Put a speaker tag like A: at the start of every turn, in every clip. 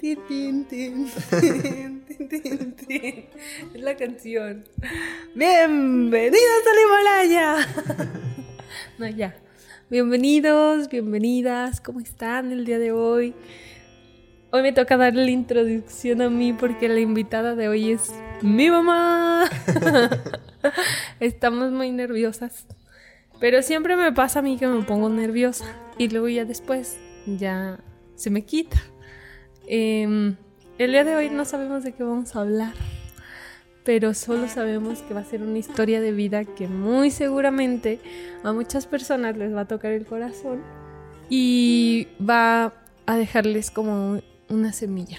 A: Tin, tin, tin, tin. Es la canción. Bienvenidos al Himalaya. No, ya. Bienvenidos, bienvenidas. ¿Cómo están el día de hoy? Hoy me toca darle la introducción a mí porque la invitada de hoy es mi mamá. Estamos muy nerviosas. Pero siempre me pasa a mí que me pongo nerviosa y luego ya después ya se me quita. Em, el día de hoy no sabemos de qué vamos a hablar, pero solo sabemos que va a ser una historia de vida que muy seguramente a muchas personas les va a tocar el corazón y va a dejarles como una semilla,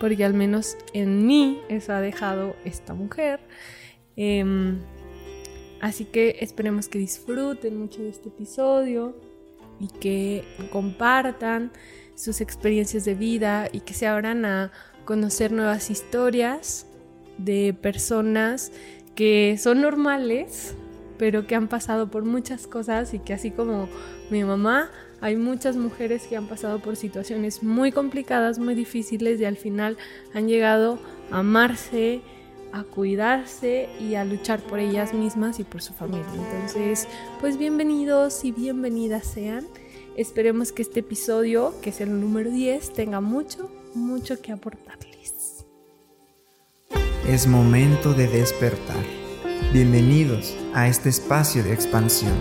A: porque al menos en mí eso ha dejado esta mujer. Em, así que esperemos que disfruten mucho de este episodio y que compartan sus experiencias de vida y que se abran a conocer nuevas historias de personas que son normales, pero que han pasado por muchas cosas y que así como mi mamá, hay muchas mujeres que han pasado por situaciones muy complicadas, muy difíciles y al final han llegado a amarse, a cuidarse y a luchar por ellas mismas y por su familia. Entonces, pues bienvenidos y bienvenidas sean. Esperemos que este episodio, que es el número 10, tenga mucho, mucho que aportarles.
B: Es momento de despertar. Bienvenidos a este espacio de expansión,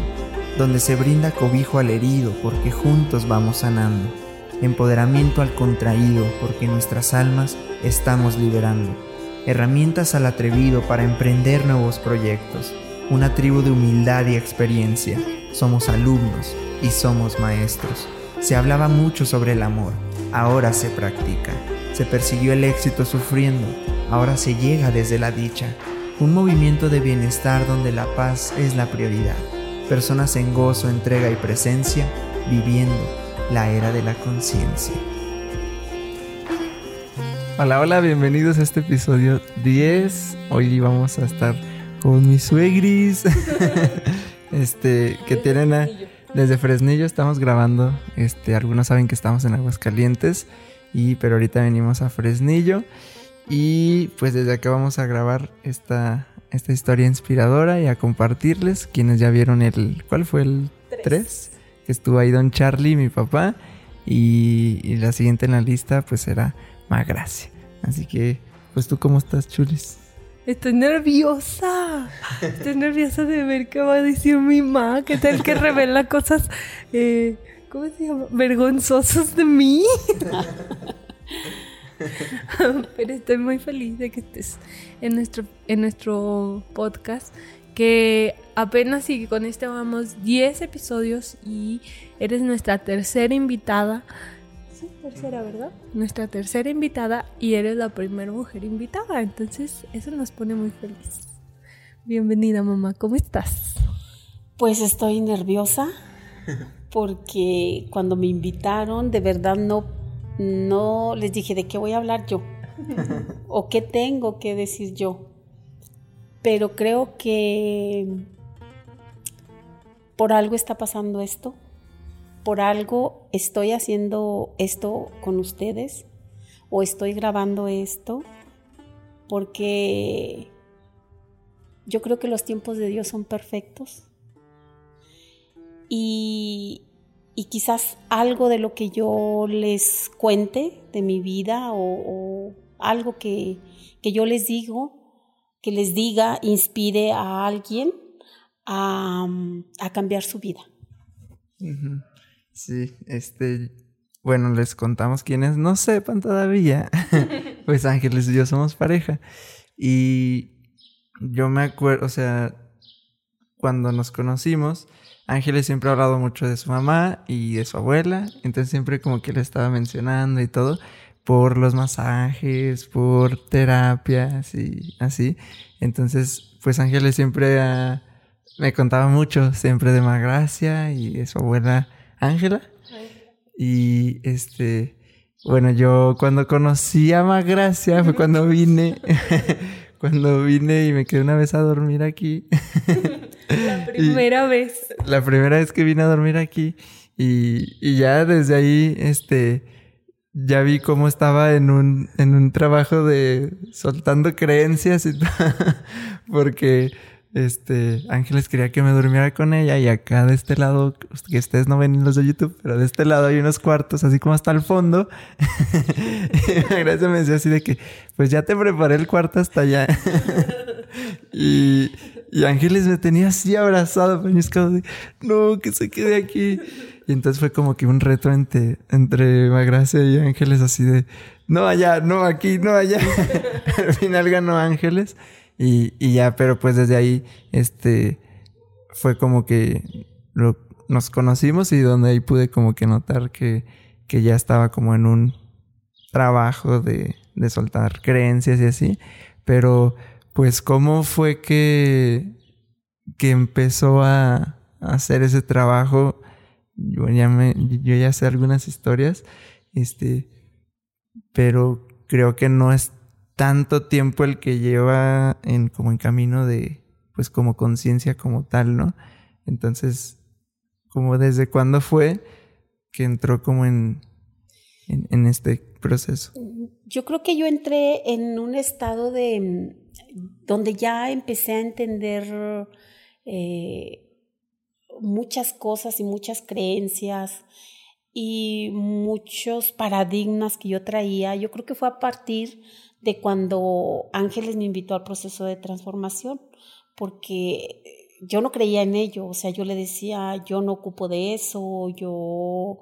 B: donde se brinda cobijo al herido porque juntos vamos sanando, empoderamiento al contraído porque nuestras almas estamos liberando, herramientas al atrevido para emprender nuevos proyectos, una tribu de humildad y experiencia. Somos alumnos, y somos maestros. Se hablaba mucho sobre el amor, ahora se practica. Se persiguió el éxito sufriendo, ahora se llega desde la dicha. Un movimiento de bienestar donde la paz es la prioridad. Personas en gozo, entrega y presencia, viviendo la era de la conciencia. Hola, hola, bienvenidos a este episodio 10. Hoy vamos a estar con mis suegris. este, que tienen a desde Fresnillo estamos grabando. Este, algunos saben que estamos en Aguascalientes. Y, pero ahorita venimos a Fresnillo. Y pues desde acá vamos a grabar esta, esta historia inspiradora y a compartirles. Quienes ya vieron el. ¿Cuál fue el 3? Que estuvo ahí Don Charlie, mi papá. Y, y la siguiente en la lista, pues será Magracia. Así que, pues tú, ¿cómo estás, Chulis?
A: Estoy nerviosa. Estoy nerviosa de ver qué va a decir mi mamá. ¿Qué tal que revela cosas, eh, ¿cómo se llama? Vergonzosas de mí. Pero estoy muy feliz de que estés en nuestro, en nuestro podcast. Que apenas y con este vamos 10 episodios y eres nuestra tercera invitada tercera, ¿verdad? Nuestra tercera invitada y eres la primera mujer invitada, entonces eso nos pone muy felices. Bienvenida mamá, ¿cómo estás?
C: Pues estoy nerviosa porque cuando me invitaron de verdad no, no les dije de qué voy a hablar yo o qué tengo que decir yo. Pero creo que por algo está pasando esto por algo estoy haciendo esto con ustedes o estoy grabando esto porque yo creo que los tiempos de Dios son perfectos y, quizás algo de lo que yo les cuente de mi vida o, algo que, yo les digo, que les diga, inspire a alguien a, cambiar su vida.
B: Sí, este, bueno, les contamos quienes no sepan todavía. pues Ángeles y yo somos pareja. Y yo me acuerdo, o sea, cuando nos conocimos, Ángeles siempre ha hablado mucho de su mamá y de su abuela. Entonces siempre como que le estaba mencionando y todo por los masajes, por terapias y así. Entonces, pues Ángeles siempre me contaba mucho, siempre de Magracia y de su abuela Ángela. Y este, bueno, yo cuando conocí a Magracia fue cuando vine, cuando vine y me quedé una vez a dormir aquí.
A: La primera vez.
B: La primera vez que vine a dormir aquí. Y, y ya desde ahí, este, ya vi cómo estaba en un, en un trabajo de soltando creencias y porque este Ángeles quería que me durmiera con ella y acá de este lado, que ustedes no ven los de YouTube, pero de este lado hay unos cuartos así como hasta el fondo. y Gracia me decía así de que, pues ya te preparé el cuarto hasta allá. y, y Ángeles me tenía así abrazado, peñiscado de, no, que se quede aquí. Y entonces fue como que un reto entre, entre Magracia y Ángeles, así de no allá, no aquí, no allá. Al final ganó Ángeles. Y, ya, pero pues desde ahí, este, fue como que nos conocimos y donde ahí pude como que notar que, que ya estaba como en un trabajo de, de soltar creencias y así. Pero, pues, ¿cómo fue que, que empezó a, a hacer ese trabajo? yo ya me, yo ya sé algunas historias, este, pero creo que no es tanto tiempo el que lleva en como en camino de, pues como conciencia como tal, ¿no? Entonces, como desde cuándo fue que entró como en, en, este proceso?
C: Yo creo que yo entré en un estado de donde ya empecé a entender eh, muchas cosas y muchas creencias y muchos paradigmas que yo traía. Yo creo que fue a partir de cuando Ángeles me invitó al proceso de transformación, porque yo no creía en ello, o sea, yo le decía, yo no ocupo de eso, yo,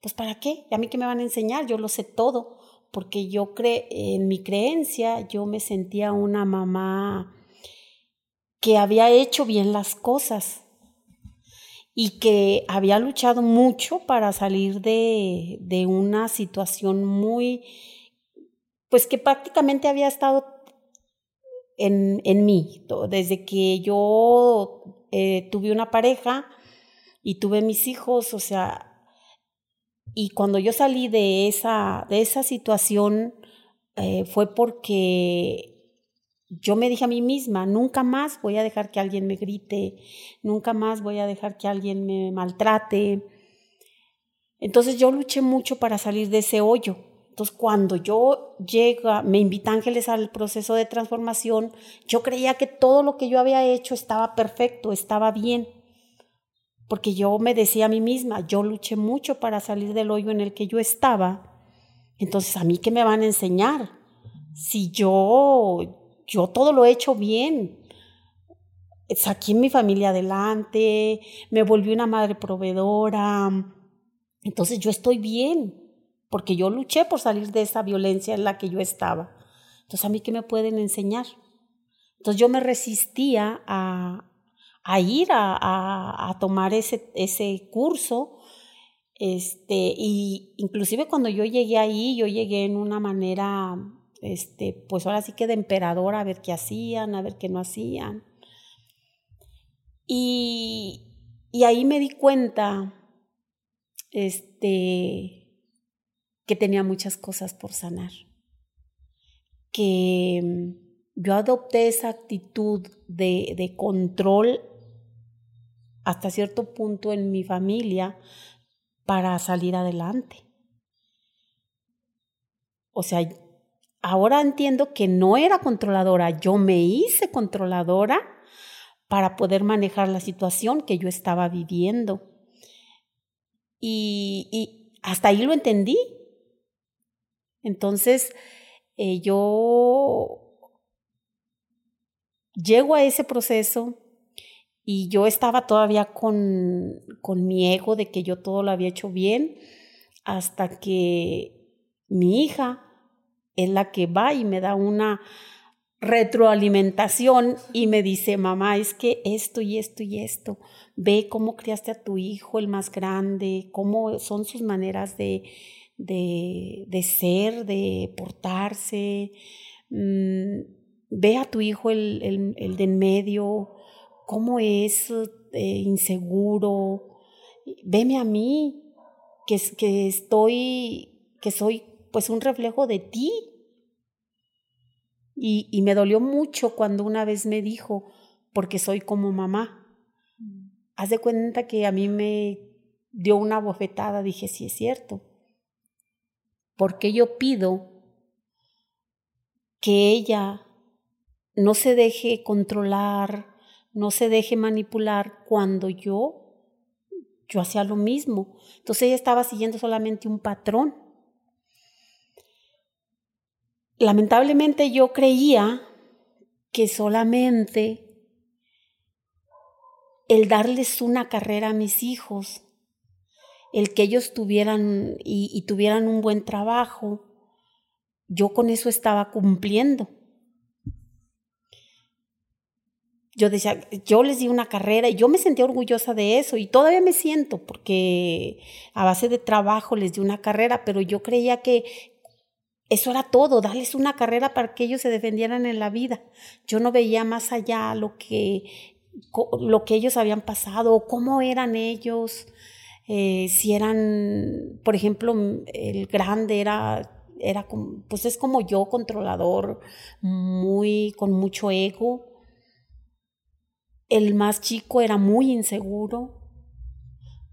C: pues ¿para qué? ¿A mí qué me van a enseñar? Yo lo sé todo, porque yo cre en mi creencia, yo me sentía una mamá que había hecho bien las cosas, y que había luchado mucho para salir de, de una situación muy, pues que prácticamente había estado en, en mí, desde que yo eh, tuve una pareja y tuve mis hijos, o sea, y cuando yo salí de esa, de esa situación eh, fue porque yo me dije a mí misma, nunca más voy a dejar que alguien me grite, nunca más voy a dejar que alguien me maltrate. Entonces yo luché mucho para salir de ese hoyo. Entonces cuando yo llega, me invita Ángeles al proceso de transformación, yo creía que todo lo que yo había hecho estaba perfecto, estaba bien. Porque yo me decía a mí misma, yo luché mucho para salir del hoyo en el que yo estaba. Entonces, ¿a mí qué me van a enseñar? Si yo yo todo lo he hecho bien. Saqué mi familia adelante, me volví una madre proveedora. Entonces yo estoy bien, porque yo luché por salir de esa violencia en la que yo estaba. Entonces a mí qué me pueden enseñar. Entonces yo me resistía a, ir a, tomar ese, ese curso. Este, y inclusive cuando yo llegué ahí, yo llegué en una manera este, pues ahora sí que de emperador a ver qué hacían, a ver qué no hacían. Y, y ahí me di cuenta, este, que tenía muchas cosas por sanar, que mm, yo adopté esa actitud de, de control hasta cierto punto en mi familia para salir adelante. O sea, ahora entiendo que no era controladora, yo me hice controladora para poder manejar la situación que yo estaba viviendo. Y, hasta ahí lo entendí. Entonces, eh, yo llego a ese proceso y yo estaba todavía con, con mi ego de que yo todo lo había hecho bien hasta que mi hija es la que va y me da una retroalimentación y me dice, mamá, es que esto y esto y esto, ve cómo criaste a tu hijo, el más grande, cómo son sus maneras de, de, de ser, de portarse, mm, ve a tu hijo el, el, el de en medio, cómo es eh, inseguro, veme a mí, que, que estoy, que soy pues un reflejo de ti. Y, y me dolió mucho cuando una vez me dijo, porque soy como mamá. Mm. Haz de cuenta que a mí me dio una bofetada, dije, sí es cierto. Porque yo pido que ella no se deje controlar, no se deje manipular cuando yo yo hacía lo mismo. Entonces ella estaba siguiendo solamente un patrón. Lamentablemente yo creía que solamente el darles una carrera a mis hijos, el que ellos tuvieran y, tuvieran un buen trabajo, yo con eso estaba cumpliendo. Yo decía, yo les di una carrera y yo me sentía orgullosa de eso y todavía me siento porque a base de trabajo les di una carrera, pero yo creía que eso era todo, darles una carrera para que ellos se defendieran en la vida. Yo no veía más allá lo que lo que ellos habían pasado, cómo eran ellos, eh, si eran, por ejemplo, el grande era, era pues es como yo, controlador, muy, con mucho ego. El más chico era muy inseguro,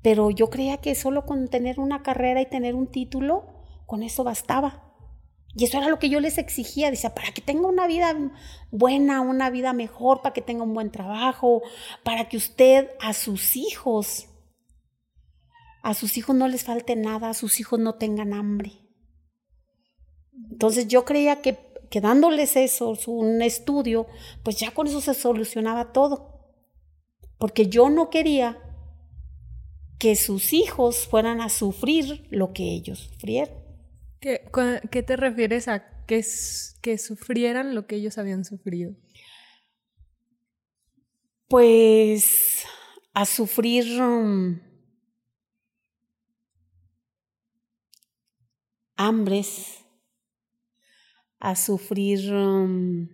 C: pero yo creía que solo con tener una carrera y tener un título, con eso bastaba. Y eso era lo que yo les exigía, decía, para que tenga una vida buena, una vida mejor, para que tenga un buen trabajo, para que usted a sus hijos, a sus hijos no les falte nada, a sus hijos no tengan hambre. Entonces yo creía que, que dándoles eso, un estudio, pues ya con eso se solucionaba todo. Porque yo no quería que sus hijos fueran a sufrir lo que ellos sufrieron.
A: ¿Qué, te refieres a que, que sufrieran lo que ellos habían sufrido?
C: Pues a sufrir um, hambres, a sufrir um,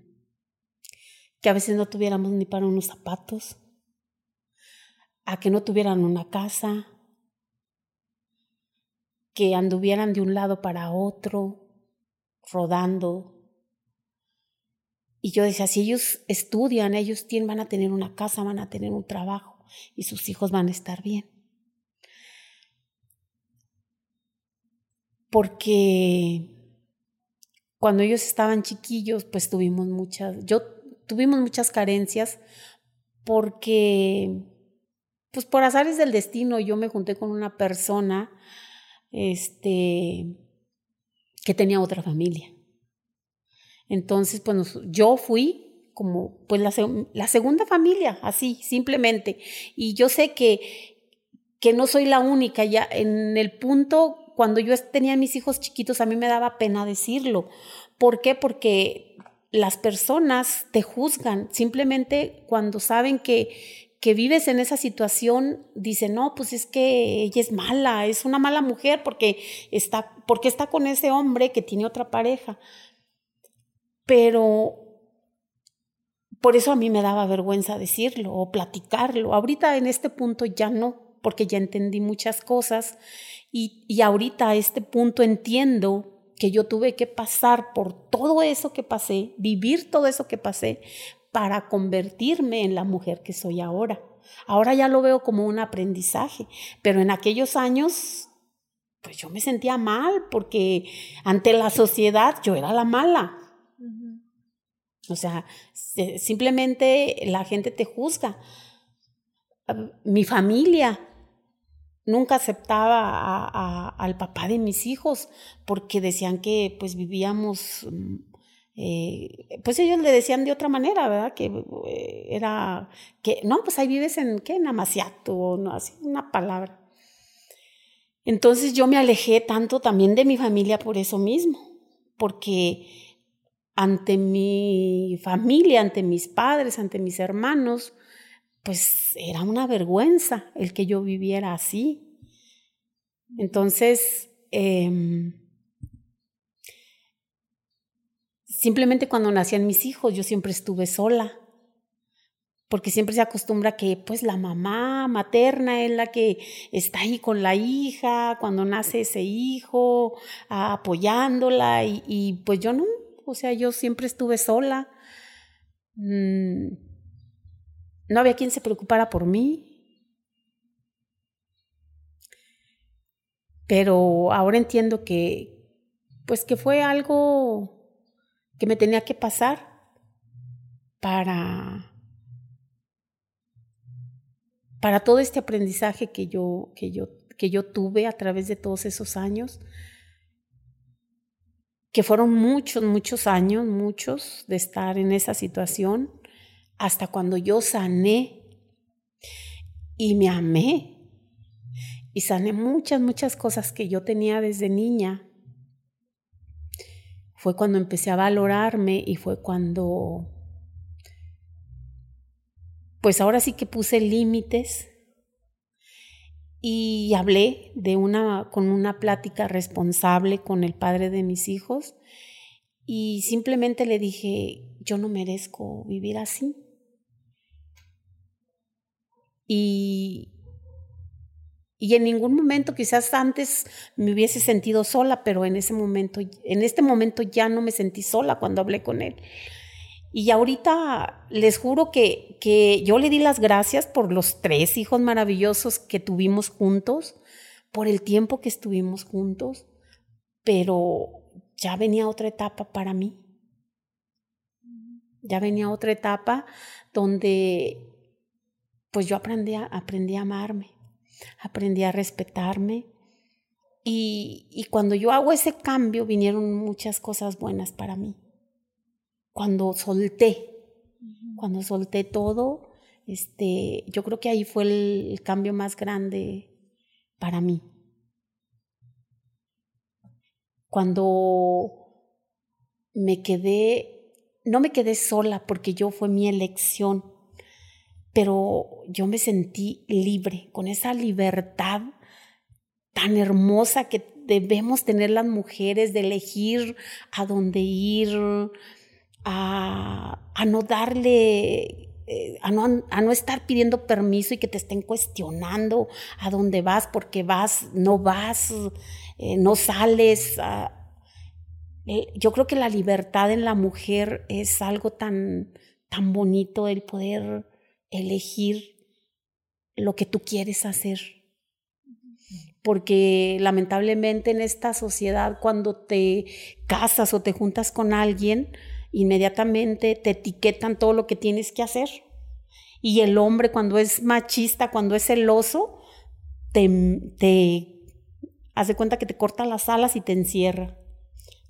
C: que a veces no tuviéramos ni para unos zapatos, a que no tuvieran una casa, que anduvieran de un lado para otro, rodando. Y yo decía, si ellos estudian, ellos tienen, van a tener una casa, van a tener un trabajo y sus hijos van a estar bien. Porque cuando ellos estaban chiquillos, pues tuvimos muchas, yo tuvimos muchas carencias porque, pues por azares del destino, yo me junté con una persona este, que tenía otra familia. Entonces, pues yo fui como pues la, la, segunda familia, así, simplemente. Y yo sé que, que no soy la única, ya en el punto, cuando yo tenía mis hijos chiquitos, a mí me daba pena decirlo. ¿Por qué? Porque las personas te juzgan simplemente cuando saben que, que vives en esa situación dice, no, pues es que ella es mala, es una mala mujer porque está, porque está con ese hombre que tiene otra pareja. Pero por eso a mí me daba vergüenza decirlo o platicarlo. Ahorita en este punto ya no, porque ya entendí muchas cosas y, y ahorita a este punto entiendo que yo tuve que pasar por todo eso que pasé, vivir todo eso que pasé, para convertirme en la mujer que soy ahora. Ahora ya lo veo como un aprendizaje, pero en aquellos años, pues yo me sentía mal porque ante la sociedad yo era la mala. O sea, simplemente la gente te juzga. Mi familia nunca aceptaba al papá de mis hijos porque decían que pues vivíamos mm, eh, pues ellos le decían de otra manera, ¿verdad? Que eh, era, que no, pues ahí vives en, ¿qué? En Amaciato, no, así una palabra. Entonces yo me alejé tanto también de mi familia por eso mismo, porque ante mi familia, ante mis padres, ante mis hermanos, pues era una vergüenza el que yo viviera así. Entonces, eh, simplemente cuando nacían mis hijos yo siempre estuve sola, porque siempre se acostumbra que pues la mamá materna es la que está ahí con la hija cuando nace ese hijo, apoyándola y, pues yo no, o sea, yo siempre estuve sola. Mm, no había quien se preocupara por mí. Pero ahora entiendo que, pues que fue algo que me tenía que pasar para para todo este aprendizaje que yo que yo que yo tuve a través de todos esos años que fueron muchos muchos años muchos de estar en esa situación hasta cuando yo sané y me amé y sané muchas muchas cosas que yo tenía desde niña fue cuando empecé a valorarme y fue cuando, pues ahora sí que puse límites y hablé de una, con una plática responsable con el padre de mis hijos y simplemente le dije, yo no merezco vivir así. Y, y en ningún momento, quizás antes me hubiese sentido sola, pero en ese momento, en este momento ya no me sentí sola cuando hablé con él. Y ahorita les juro que, que yo le di las gracias por los tres hijos maravillosos que tuvimos juntos, por el tiempo que estuvimos juntos, pero ya venía otra etapa para mí. Ya venía otra etapa donde pues yo aprendí a, aprendí a amarme aprendí a respetarme. Y, y cuando yo hago ese cambio, vinieron muchas cosas buenas para mí. Cuando solté, cuando solté todo, este, yo creo que ahí fue el, cambio más grande para mí. Cuando me quedé, no me quedé sola porque yo fue mi elección, pero yo me sentí libre, con esa libertad tan hermosa que debemos tener las mujeres de elegir a dónde ir, a, no darle, eh, a, no, a, no, estar pidiendo permiso y que te estén cuestionando a dónde vas, porque vas, no vas, eh, no sales. Eh, yo creo que la libertad en la mujer es algo tan, tan bonito, el poder elegir lo que tú quieres hacer. Porque lamentablemente en esta sociedad cuando te casas o te juntas con alguien, inmediatamente te etiquetan todo lo que tienes que hacer. Y el hombre cuando es machista, cuando es celoso, te, te hace cuenta que te corta las alas y te encierra.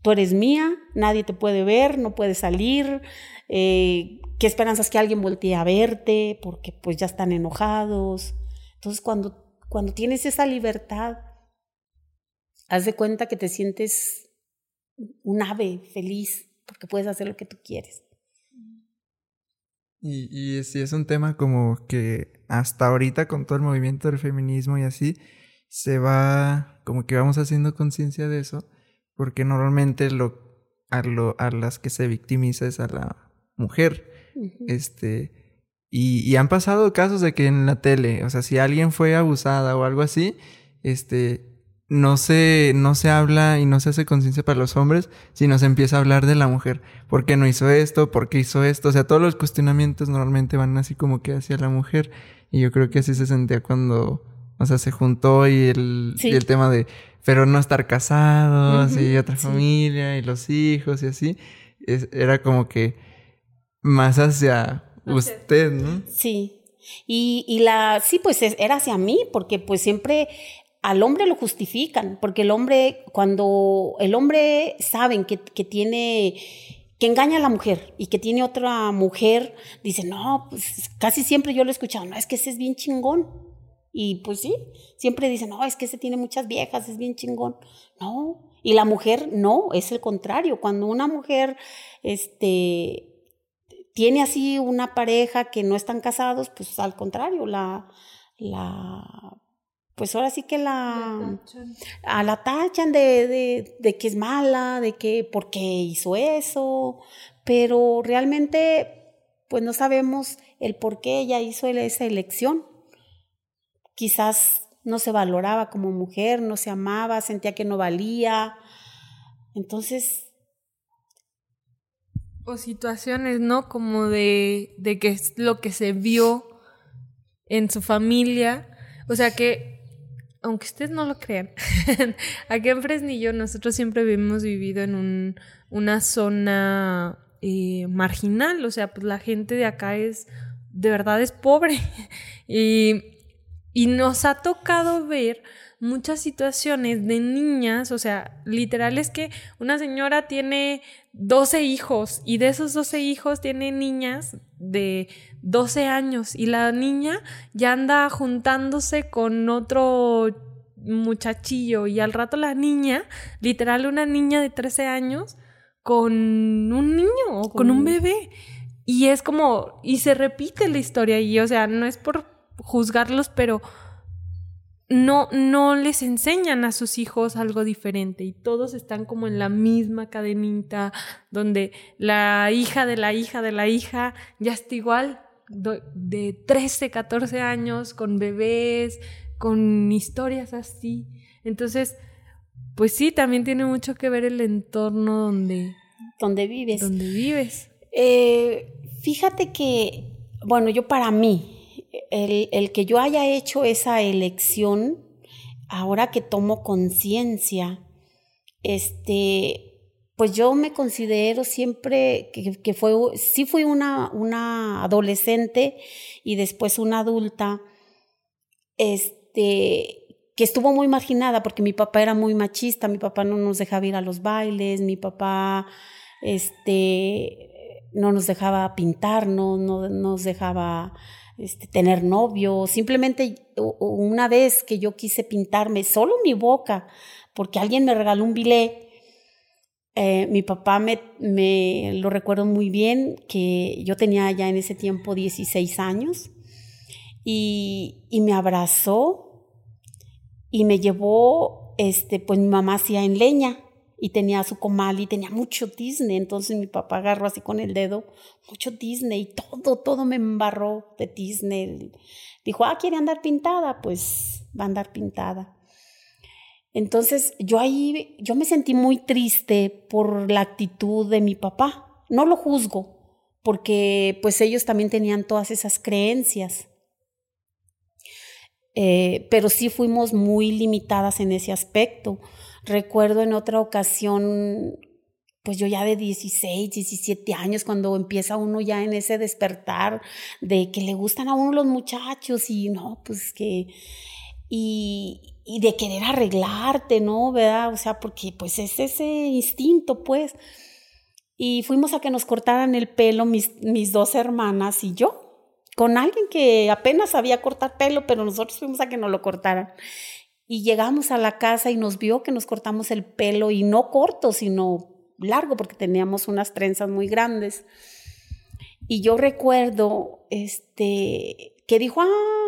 C: Tú eres mía, nadie te puede ver, no puedes salir, eh, qué esperanzas que alguien voltee a verte porque pues ya están enojados. Entonces cuando, cuando tienes esa libertad, haz de cuenta que te sientes un ave feliz porque puedes hacer lo que tú quieres.
B: Y, y sí es un tema como que hasta ahorita con todo el movimiento del feminismo y así, se va, como que vamos haciendo conciencia de eso, porque normalmente lo, a, lo, a las que se victimiza es a la mujer. Este. Y, han pasado casos de que en la tele, o sea, si alguien fue abusada o algo así, este. No se, no se habla y no se hace conciencia para los hombres, sino se empieza a hablar de la mujer. ¿Por qué no hizo esto? ¿Por qué hizo esto? O sea, todos los cuestionamientos normalmente van así como que hacia la mujer. Y yo creo que así se sentía cuando, o sea, se juntó y el, el tema de, pero no estar casados y otra familia y los hijos y así. era como que más hacia usted, ¿no?
C: Sí. Y, y la, sí, pues era hacia mí, porque pues siempre al hombre lo justifican, porque el hombre, cuando el hombre saben que, que tiene, que engaña a la mujer y que tiene otra mujer, dice, no, pues casi siempre yo lo he escuchado, no, es que ese es bien chingón. Y pues sí, siempre dicen, no, es que ese tiene muchas viejas, es bien chingón. No, y la mujer no, es el contrario. Cuando una mujer, este, tiene así una pareja que no están casados, pues al contrario, la, la, pues ahora sí que la, a la tachan de, de, de, que es mala, de que por qué hizo eso, pero realmente pues no sabemos el por qué ella hizo esa elección. Quizás no se valoraba como mujer, no se amaba, sentía que no valía. Entonces,
A: o situaciones, ¿no? Como de, de que es lo que se vio en su familia. O sea que aunque ustedes no lo crean, aquí en Fresnillo nosotros siempre hemos vivido en un, una zona eh, marginal, o sea, pues la gente de acá es, de verdad es pobre y, y nos ha tocado ver muchas situaciones de niñas, o sea, literal es que una señora tiene 12 hijos y de esos 12 hijos tiene niñas de 12 años y la niña ya anda juntándose con otro muchachillo y al rato la niña, literal una niña de 13 años con un niño o con un bebé. Y es como, y se repite la historia y, o sea, no es por juzgarlos, pero no, no les enseñan a sus hijos algo diferente y todos están como en la misma cadenita donde la hija de la hija de la hija ya está igual de 13, 14 años con bebés, con historias así. Entonces, pues sí, también tiene mucho que ver el entorno donde,
C: donde vives.
A: Donde vives.
C: Eh, fíjate que, bueno, yo para mí, el, que yo haya hecho esa elección, ahora que tomo conciencia, este, pues yo me considero siempre que, fue, sí fui una, una adolescente y después una adulta, este, que estuvo muy marginada porque mi papá era muy machista, mi papá no nos dejaba ir a los bailes, mi papá, este, no nos dejaba pintar, no, no nos dejaba este, tener novio, simplemente una vez que yo quise pintarme solo mi boca, porque alguien me regaló un bilé, eh, mi papá me, lo recuerdo muy bien, que yo tenía ya en ese tiempo 16 años, y, y me abrazó y me llevó, este, pues mi mamá hacía en leña, y tenía su comal y tenía mucho Disney. Entonces mi papá agarró así con el dedo, mucho Disney, y todo, todo me embarró de Disney. Dijo, ah, quiere andar pintada, pues va a andar pintada. Entonces yo ahí, yo me sentí muy triste por la actitud de mi papá. No lo juzgo, porque pues ellos también tenían todas esas creencias. Eh, pero sí fuimos muy limitadas en ese aspecto Recuerdo en otra ocasión, pues yo ya de 16, 17 años, cuando empieza uno ya en ese despertar de que le gustan a uno los muchachos y no, pues que... Y, de querer arreglarte, ¿no? ¿Verdad? O sea, porque pues es ese instinto, pues. Y fuimos a que nos cortaran el pelo mis, mis dos hermanas y yo, con alguien que apenas sabía cortar pelo, pero nosotros fuimos a que nos lo cortaran. Y llegamos a la casa y nos vio que nos cortamos el pelo y no corto, sino largo, porque teníamos unas trenzas muy grandes. Y yo recuerdo este, que dijo, ah,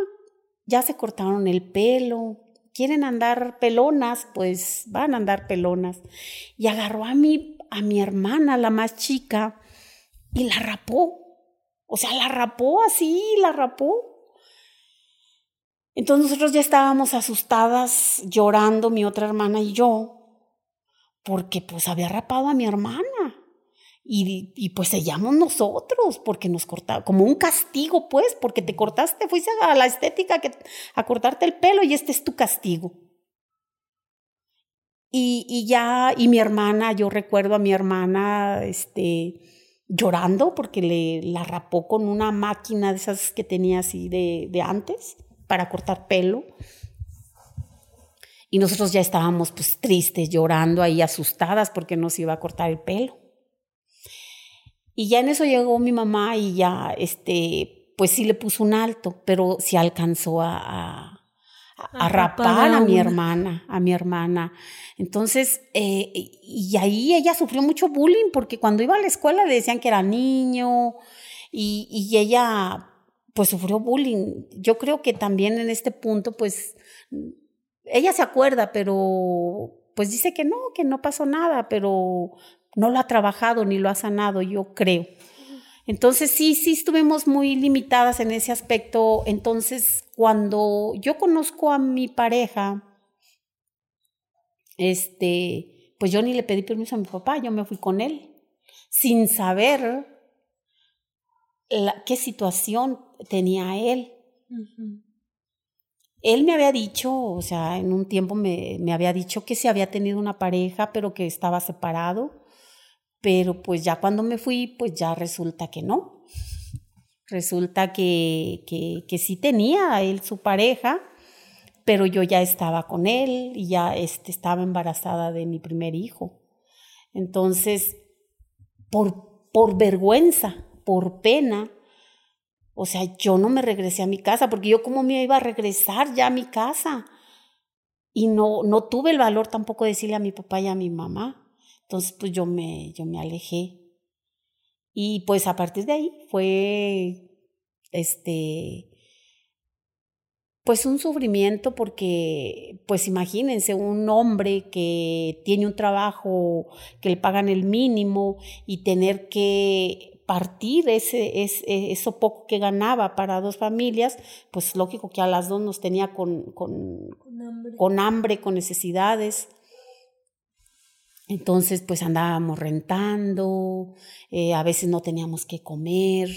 C: ya se cortaron el pelo, quieren andar pelonas, pues van a andar pelonas. Y agarró a mi, a mi hermana, la más chica, y la rapó. O sea, la rapó así, la rapó. Entonces nosotros ya estábamos asustadas, llorando mi otra hermana y yo, porque pues había rapado a mi hermana. Y, y pues sellamos nosotros, porque nos cortaba, como un castigo, pues, porque te cortaste, fuiste a la estética que, a cortarte el pelo y este es tu castigo. Y, y ya, y mi hermana, yo recuerdo a mi hermana, este, llorando porque le la rapó con una máquina de esas que tenía así de, de antes para cortar pelo. Y nosotros ya estábamos pues tristes, llorando ahí, asustadas porque nos iba a cortar el pelo. Y ya en eso llegó mi mamá y ya, este, pues sí le puso un alto, pero sí alcanzó a, a, rapar a mi hermana, a mi hermana. Entonces, eh, y ahí ella sufrió mucho bullying porque cuando iba a la escuela le decían que era niño y, y ella pues sufrió bullying. Yo creo que también en este punto, pues, ella se acuerda, pero pues dice que no, que no pasó nada, pero no lo ha trabajado ni lo ha sanado, yo creo. Entonces sí, sí estuvimos muy limitadas en ese aspecto. Entonces, cuando yo conozco a mi pareja, este, pues yo ni le pedí permiso a mi papá, yo me fui con él, sin saber qué situación tenía él. él me había dicho, o sea, en un tiempo me, me había dicho que se había tenido una pareja, pero que estaba separado. Pero pues ya cuando me fui, pues ya resulta que no. Resulta que, que, que sí tenía él su pareja, pero yo ya estaba con él y ya este, estaba embarazada de mi primer hijo. Entonces, por, por vergüenza, por pena, o sea, yo no me regresé a mi casa porque yo cómo me iba a regresar ya a mi casa. Y no, no tuve el valor tampoco de decirle a mi papá y a mi mamá. Entonces, pues yo me, yo me alejé. Y pues a partir de ahí fue, este, pues un sufrimiento porque, pues imagínense, un hombre que tiene un trabajo que le pagan el mínimo y tener que partir ese, ese, eso poco que ganaba para dos familias, pues lógico que a las dos nos tenía con, con, con, hambre. con hambre, con necesidades. Entonces, pues andábamos rentando, eh, a veces no teníamos que comer.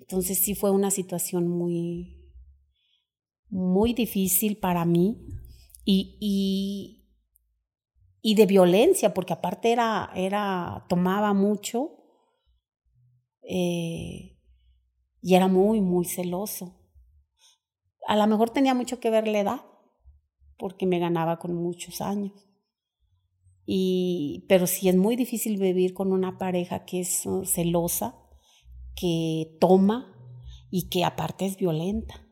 C: Entonces sí fue una situación muy, muy difícil para mí y, y, y de violencia, porque aparte era, era, tomaba mucho eh, y era muy, muy celoso. A lo mejor tenía mucho que ver la edad, porque me ganaba con muchos años. Y, pero sí es muy difícil vivir con una pareja que es uh, celosa, que toma y que aparte es violenta.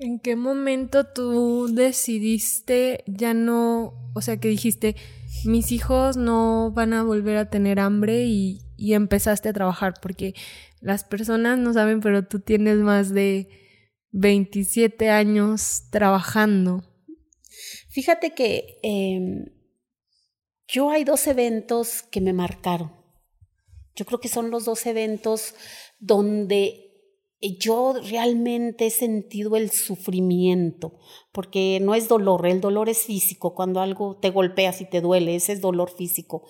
A: ¿En qué momento tú decidiste ya no, o sea, que dijiste, mis hijos no van a volver a tener hambre y, y empezaste a trabajar? Porque las personas no saben, pero tú tienes más de 27 años trabajando.
C: Fíjate que eh, yo hay dos eventos que me marcaron. Yo creo que son los dos eventos donde yo realmente he sentido el sufrimiento, porque no es dolor, el dolor es físico, cuando algo te golpeas y te duele, ese es dolor físico,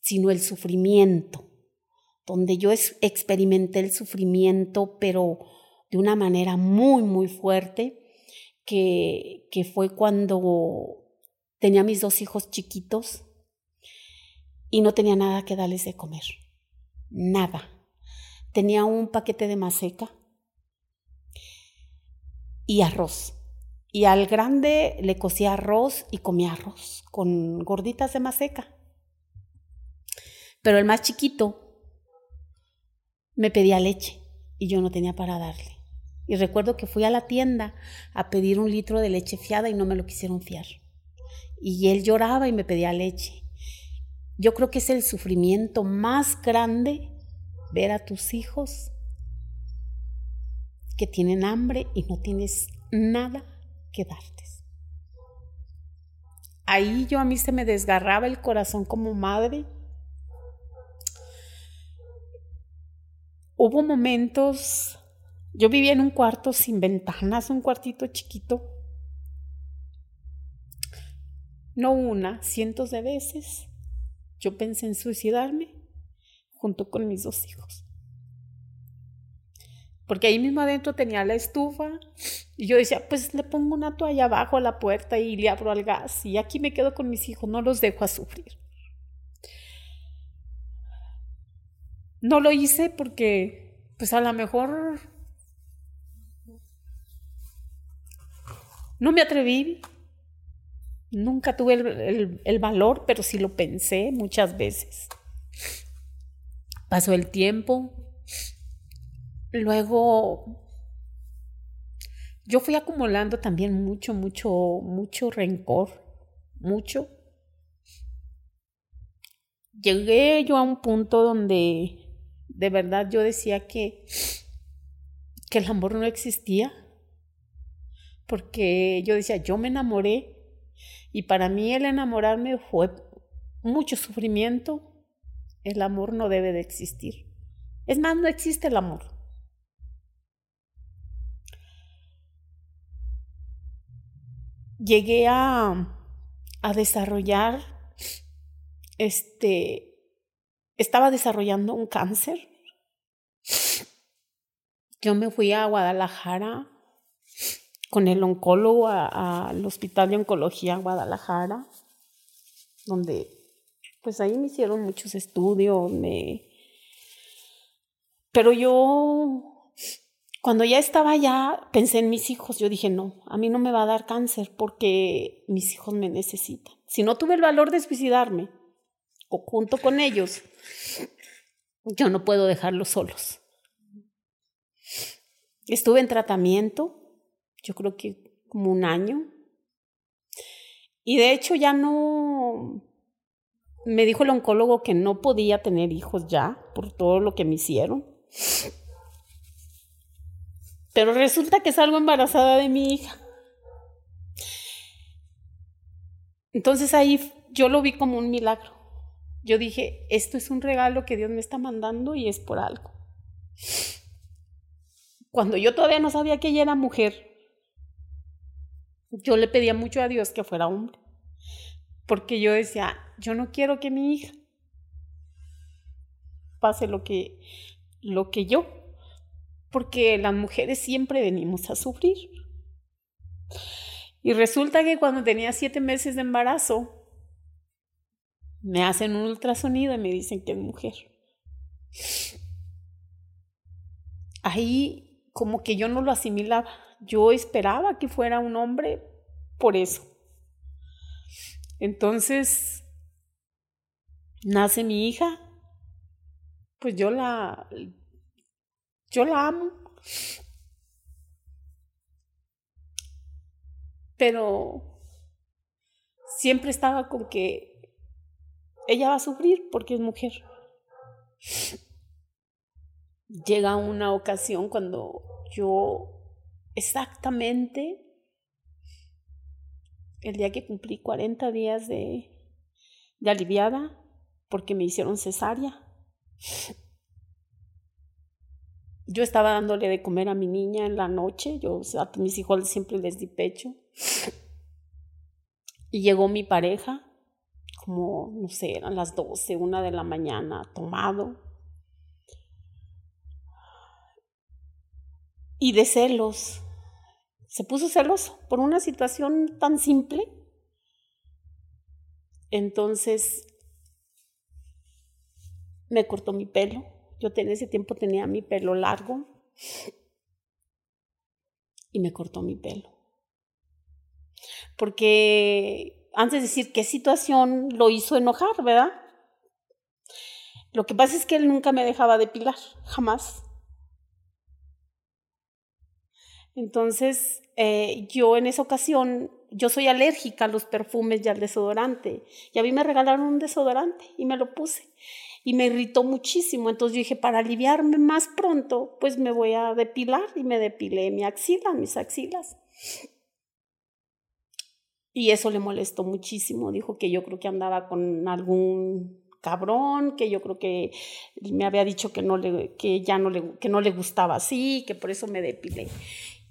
C: sino el sufrimiento, donde yo experimenté el sufrimiento, pero de una manera muy, muy fuerte, que, que fue cuando tenía mis dos hijos chiquitos y no tenía nada que darles de comer, nada. Tenía un paquete de maseca y arroz. Y al grande le cocía arroz y comía arroz con gorditas de maseca. Pero el más chiquito me pedía leche y yo no tenía para darle. Y recuerdo que fui a la tienda a pedir un litro de leche fiada y no me lo quisieron fiar. Y él lloraba y me pedía leche. Yo creo que es el sufrimiento más grande ver a tus hijos que tienen hambre y no tienes nada que darles. Ahí yo a mí se me desgarraba el corazón como madre. Hubo momentos, yo vivía en un cuarto sin ventanas, un cuartito chiquito. No una, cientos de veces. Yo pensé en suicidarme junto con mis dos hijos porque ahí mismo adentro tenía la estufa y yo decía, pues le pongo una toalla abajo a la puerta y le abro al gas y aquí me quedo con mis hijos, no los dejo a sufrir. No lo hice porque, pues a lo mejor no me atreví, nunca tuve el, el, valor, pero sí lo pensé muchas veces. Pasó el tiempo, Luego, yo fui acumulando también mucho, mucho, mucho rencor, mucho. Llegué yo a un punto donde de verdad yo decía que, que el amor no existía, porque yo decía, yo me enamoré y para mí el enamorarme fue mucho sufrimiento, el amor no debe de existir. Es más, no existe el amor. llegué a, a desarrollar, este, estaba desarrollando un cáncer. Yo me fui a Guadalajara con el oncólogo al Hospital de Oncología Guadalajara, donde pues ahí me hicieron muchos estudios. Pero yo, cuando ya estaba allá, pensé en mis hijos, yo dije, no, a mí no me va a dar cáncer porque mis hijos me necesitan. Si no tuve el valor de suicidarme, junto con ellos, yo no puedo dejarlos solos. Estuve en tratamiento, yo creo que como un año. Y de hecho ya no, me dijo el oncólogo que no podía tener hijos ya por todo lo que me hicieron. Pero resulta que salgo embarazada de mi hija. Entonces ahí yo lo vi como un milagro. Yo dije, esto es un regalo que Dios me está mandando y es por algo. Cuando yo todavía no sabía que ella era mujer, yo le pedía mucho a Dios que fuera hombre. Porque yo decía, yo no quiero que mi hija pase lo que, lo que yo. Porque las mujeres siempre venimos a sufrir. Y resulta que cuando tenía siete meses de embarazo, me hacen un ultrasonido y me dicen que es mujer. Ahí como que yo no lo asimilaba. Yo esperaba que fuera un hombre por eso. Entonces, nace mi hija, pues yo la, yo la amo. Pero siempre estaba con que ella va a sufrir porque es mujer. Llega una ocasión cuando yo exactamente el día que cumplí 40 días de, de aliviada porque me hicieron cesárea. Yo estaba dándole de comer a mi niña en la noche, yo a mis hijos siempre les di pecho. Y llegó mi pareja como, no sé, eran las 12, una de la mañana, tomado. Y de celos. Se puso celoso por una situación tan simple. Entonces me cortó mi pelo. Yo en ese tiempo tenía mi pelo largo y me cortó mi pelo. Porque antes de decir qué situación lo hizo enojar, ¿verdad? Lo que pasa es que él nunca me dejaba depilar, jamás. Entonces, eh, yo en esa ocasión, yo soy alérgica a los perfumes y al desodorante. Y a mí me regalaron un desodorante y me lo puse. Y me irritó muchísimo. Entonces yo dije, para aliviarme más pronto, pues me voy a depilar. Y me depilé mi axila, mis axilas. Y eso le molestó muchísimo. Dijo que yo creo que andaba con algún cabrón, que yo creo que me había dicho que no le, que ya no le, que no le gustaba así, que por eso me depilé.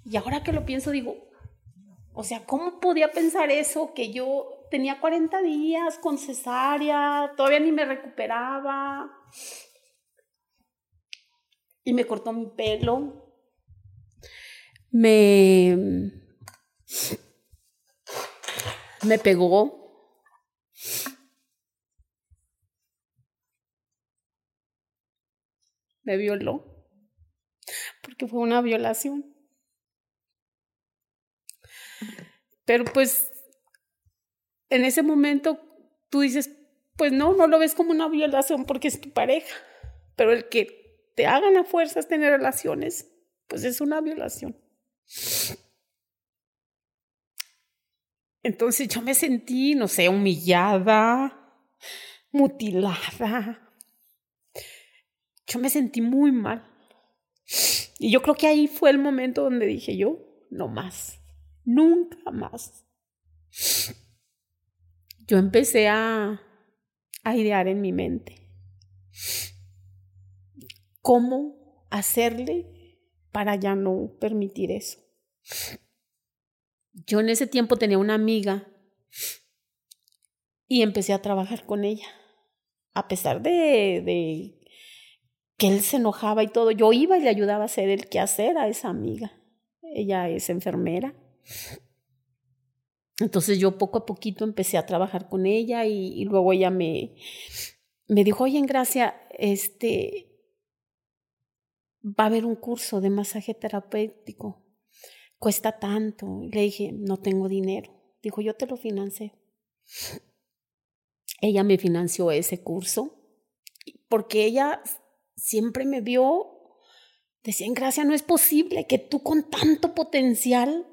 C: Y ahora que lo pienso, digo, o sea, ¿cómo podía pensar eso? Que yo tenía 40 días con cesárea, todavía ni me recuperaba. Y me cortó mi pelo. Me me pegó. Me violó. Porque fue una violación. Pero pues en ese momento tú dices, pues no, no lo ves como una violación porque es tu pareja. Pero el que te hagan a fuerzas tener relaciones, pues es una violación. Entonces yo me sentí, no sé, humillada, mutilada. Yo me sentí muy mal. Y yo creo que ahí fue el momento donde dije yo, no más, nunca más. Yo empecé a, a idear en mi mente cómo hacerle para ya no permitir eso. Yo en ese tiempo tenía una amiga y empecé a trabajar con ella. A pesar de, de que él se enojaba y todo, yo iba y le ayudaba a hacer el quehacer a esa amiga. Ella es enfermera. Entonces yo poco a poquito empecé a trabajar con ella y, luego ella me, me dijo, oye, en Gracia, este, va a haber un curso de masaje terapéutico, cuesta tanto. Le dije, no tengo dinero. Dijo, yo te lo financio. Ella me financió ese curso porque ella siempre me vio, decía, en Gracia, no es posible que tú con tanto potencial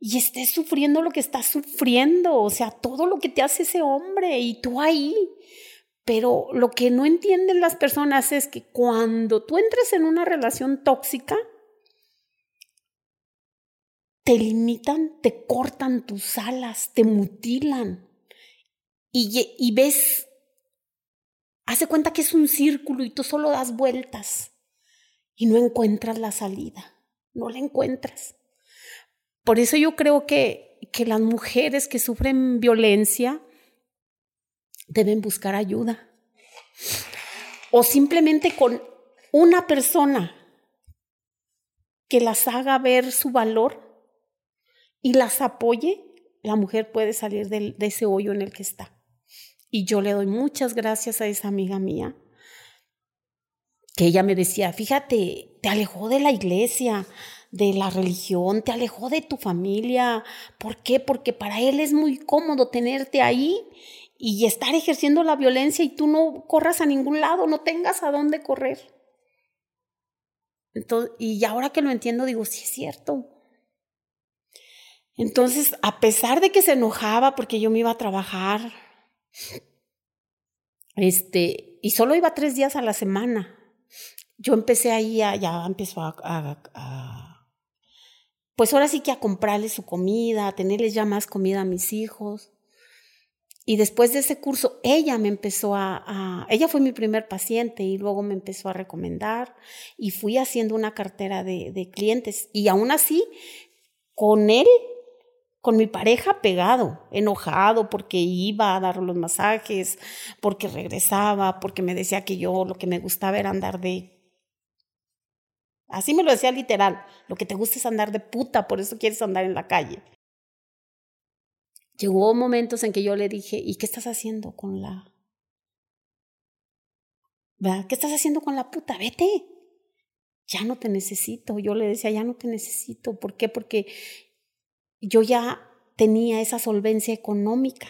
C: y estés sufriendo lo que estás sufriendo, o sea, todo lo que te hace ese hombre y tú ahí. Pero lo que no entienden las personas es que cuando tú entres en una relación tóxica, te limitan, te cortan tus alas, te mutilan y, y ves, hace cuenta que es un círculo y tú solo das vueltas y no encuentras la salida, no la encuentras. Por eso yo creo que, que las mujeres que sufren violencia deben buscar ayuda. O simplemente con una persona que las haga ver su valor y las apoye, la mujer puede salir de, ese hoyo en el que está. Y yo le doy muchas gracias a esa amiga mía, que ella me decía, fíjate, te alejó de la iglesia, de la religión, te alejó de tu familia. ¿Por qué? Porque para él es muy cómodo tenerte ahí y estar ejerciendo la violencia y tú no corras a ningún lado, no tengas a dónde correr. Y ahora que lo entiendo, digo, sí es cierto. Entonces, a pesar de que se enojaba porque yo me iba a trabajar, este, y solo iba tres días a la semana, yo empecé ahí, a, ya empezó a pues ahora sí que a comprarles su comida, a tenerles ya más comida a mis hijos. Y después de ese curso, ella me empezó a, ella fue mi primer paciente y luego me empezó a recomendar y fui haciendo una cartera de, de clientes. Y aún así, con él, con mi pareja pegado, enojado porque iba a dar los masajes, porque regresaba, porque me decía que yo lo que me gustaba era andar de Así me lo decía literal. Lo que te gusta es andar de puta, por eso quieres andar en la calle. Llegó momentos en que yo le dije, ¿y qué estás haciendo con la... ¿Qué estás haciendo con la puta? Vete. Ya no te necesito. Yo le decía, ya no te necesito. ¿Por qué? Porque yo ya tenía esa solvencia económica.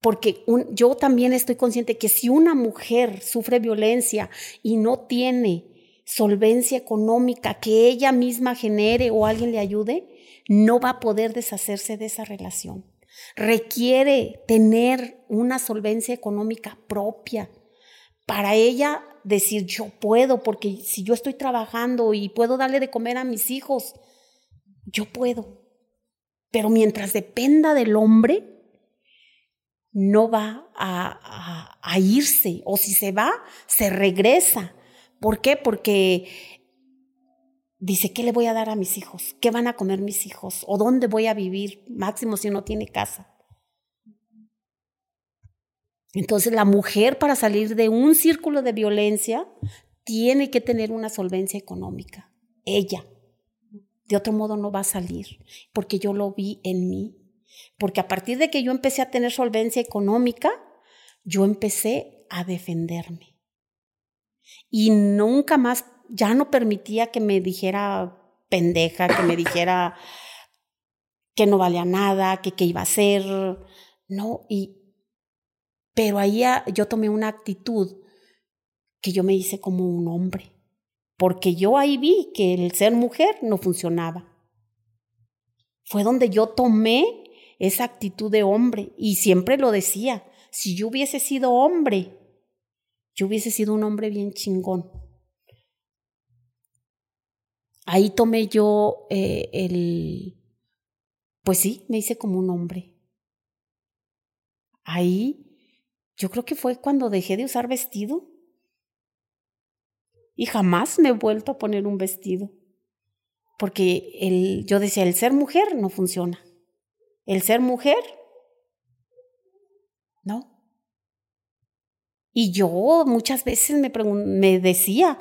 C: Porque yo también estoy consciente que si una mujer sufre violencia y no tiene solvencia económica que ella misma genere o alguien le ayude, no va a poder deshacerse de esa relación. Requiere tener una solvencia económica propia para ella decir yo puedo, porque si yo estoy trabajando y puedo darle de comer a mis hijos, yo puedo. Pero mientras dependa del hombre, no va a, irse, o si se va, se regresa ¿Por qué? Porque dice, ¿qué le voy a dar a mis hijos? ¿Qué van a comer mis hijos? ¿O dónde voy a vivir? Máximo si no tiene casa. Entonces la mujer para salir de un círculo de violencia tiene que tener una solvencia económica. Ella. De otro modo no va a salir, porque yo lo vi en mí. Porque a partir de que yo empecé a tener solvencia económica, yo empecé a defenderme. Y nunca más, ya no permitía que me dijera pendeja, que me dijera que no valía nada, que qué iba a hacer, no, y, pero ahí yo tomé una actitud que yo me hice como un hombre, porque yo ahí vi que el ser mujer no funcionaba. Fue donde yo tomé esa actitud de hombre y siempre lo decía, si yo hubiese sido hombre, yo hubiese sido un hombre bien chingón. Ahí tomé yo eh, el, pues sí, me hice como un hombre. Ahí, yo creo que fue cuando dejé de usar vestido. Y jamás me he vuelto a poner un vestido. Porque el, yo decía, el ser mujer no funciona. El ser mujer, no. Y yo muchas veces me, me decía,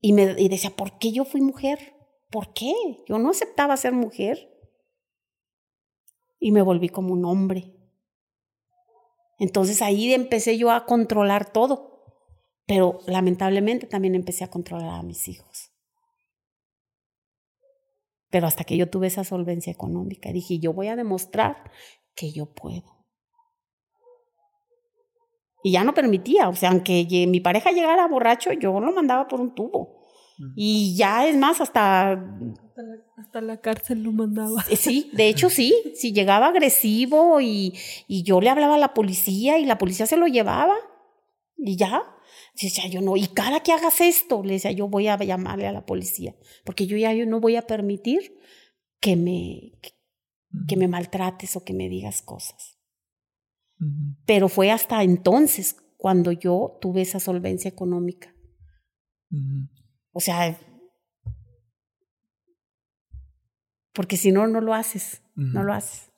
C: y me y decía, ¿por qué yo fui mujer? ¿Por qué? Yo no aceptaba ser mujer. Y me volví como un hombre. Entonces ahí empecé yo a controlar todo. Pero lamentablemente también empecé a controlar a mis hijos. Pero hasta que yo tuve esa solvencia económica, dije, yo voy a demostrar que yo puedo. Y ya no permitía, o sea, aunque mi pareja llegara borracho, yo lo mandaba por un tubo. Y ya es más, hasta...
A: Hasta la, cárcel lo mandaba.
C: Sí, de hecho sí, si llegaba agresivo y, y, yo le hablaba a la policía y la policía se lo llevaba y ya. Decía yo no, y cada que hagas esto, le decía yo voy a llamarle a la policía, porque yo ya yo no voy a permitir que me, que me maltrates o que me digas cosas. Pero fue hasta entonces cuando yo tuve esa solvencia económica. O sea, porque si no, no lo haces, no lo haces.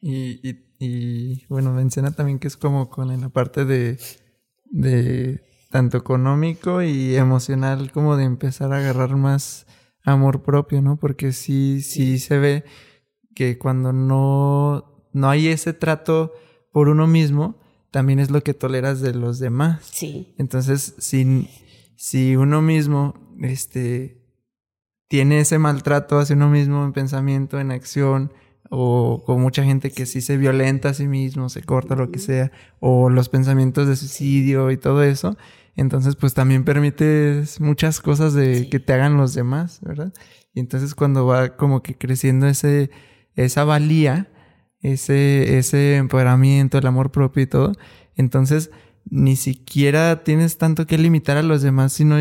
B: Y, y, y, bueno, menciona también que es como con la parte de, de tanto económico y emocional, como de empezar a agarrar más amor propio, ¿no? Porque sí, sí, se ve que cuando no, no hay ese trato por uno mismo, también es lo que toleras de los demás.
C: Sí.
B: Entonces, si, si uno mismo este, tiene ese maltrato hacia uno mismo en pensamiento, en acción, o con mucha gente que sí se violenta a sí mismo, se corta lo que sea, o los pensamientos de suicidio y todo eso, entonces pues también permites muchas cosas de que te hagan los demás, ¿verdad? Y entonces cuando va como que creciendo ese, esa valía, ese, ese empoderamiento, el amor propio y todo, entonces ni siquiera tienes tanto que limitar a los demás, sino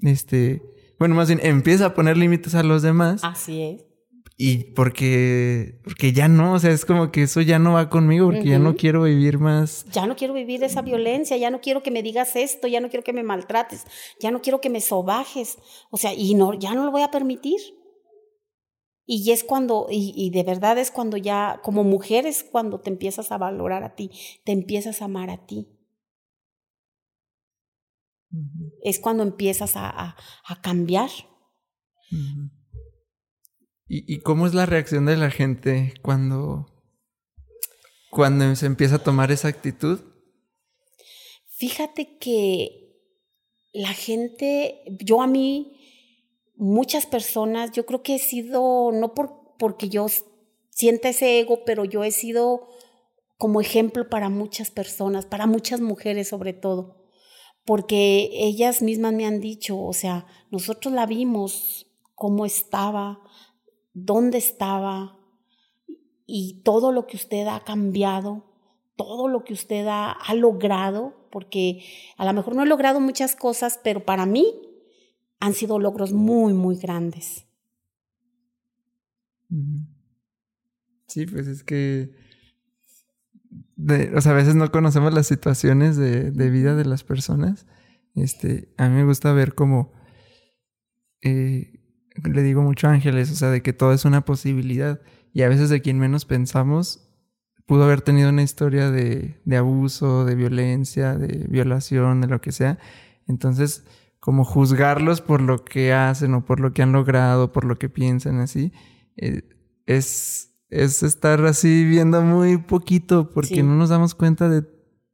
B: este, bueno, más bien empieza a poner límites a los demás.
C: Así es.
B: Y porque, porque ya no, o sea, es como que eso ya no va conmigo, porque ya no quiero vivir más.
C: Ya no quiero vivir esa violencia, ya no quiero que me digas esto, ya no quiero que me maltrates, ya no quiero que me sobajes, o sea, y no, ya no lo voy a permitir. Y es cuando, y, y de verdad es cuando ya, como mujer es cuando te empiezas a valorar a ti, te empiezas a amar a ti. Es cuando empiezas a, a, cambiar.
B: ¿Y, ¿Y, cómo es la reacción de la gente cuando, cuando se empieza a tomar esa actitud?
C: Fíjate que la gente, yo a mí, muchas personas, yo creo que he sido, no por, porque yo sienta ese ego, pero yo he sido como ejemplo para muchas personas, para muchas mujeres sobre todo porque ellas mismas me han dicho, o sea, nosotros la vimos, cómo estaba, dónde estaba, y todo lo que usted ha cambiado, todo lo que usted ha, logrado, porque a lo mejor no he logrado muchas cosas, pero para mí han sido logros muy, muy grandes.
B: Sí, pues es que o sea, a veces no conocemos las situaciones de, vida de las personas. Este, a mí me gusta ver como, eh, le digo mucho a Ángeles, o sea, de que todo es una posibilidad. Y a veces de quien menos pensamos pudo haber tenido una historia de, de abuso, de violencia, de violación, de lo que sea. Entonces, como juzgarlos por lo que hacen o por lo que han logrado, por lo que piensan así, eh, es es estar así viendo muy poquito porque no nos damos cuenta de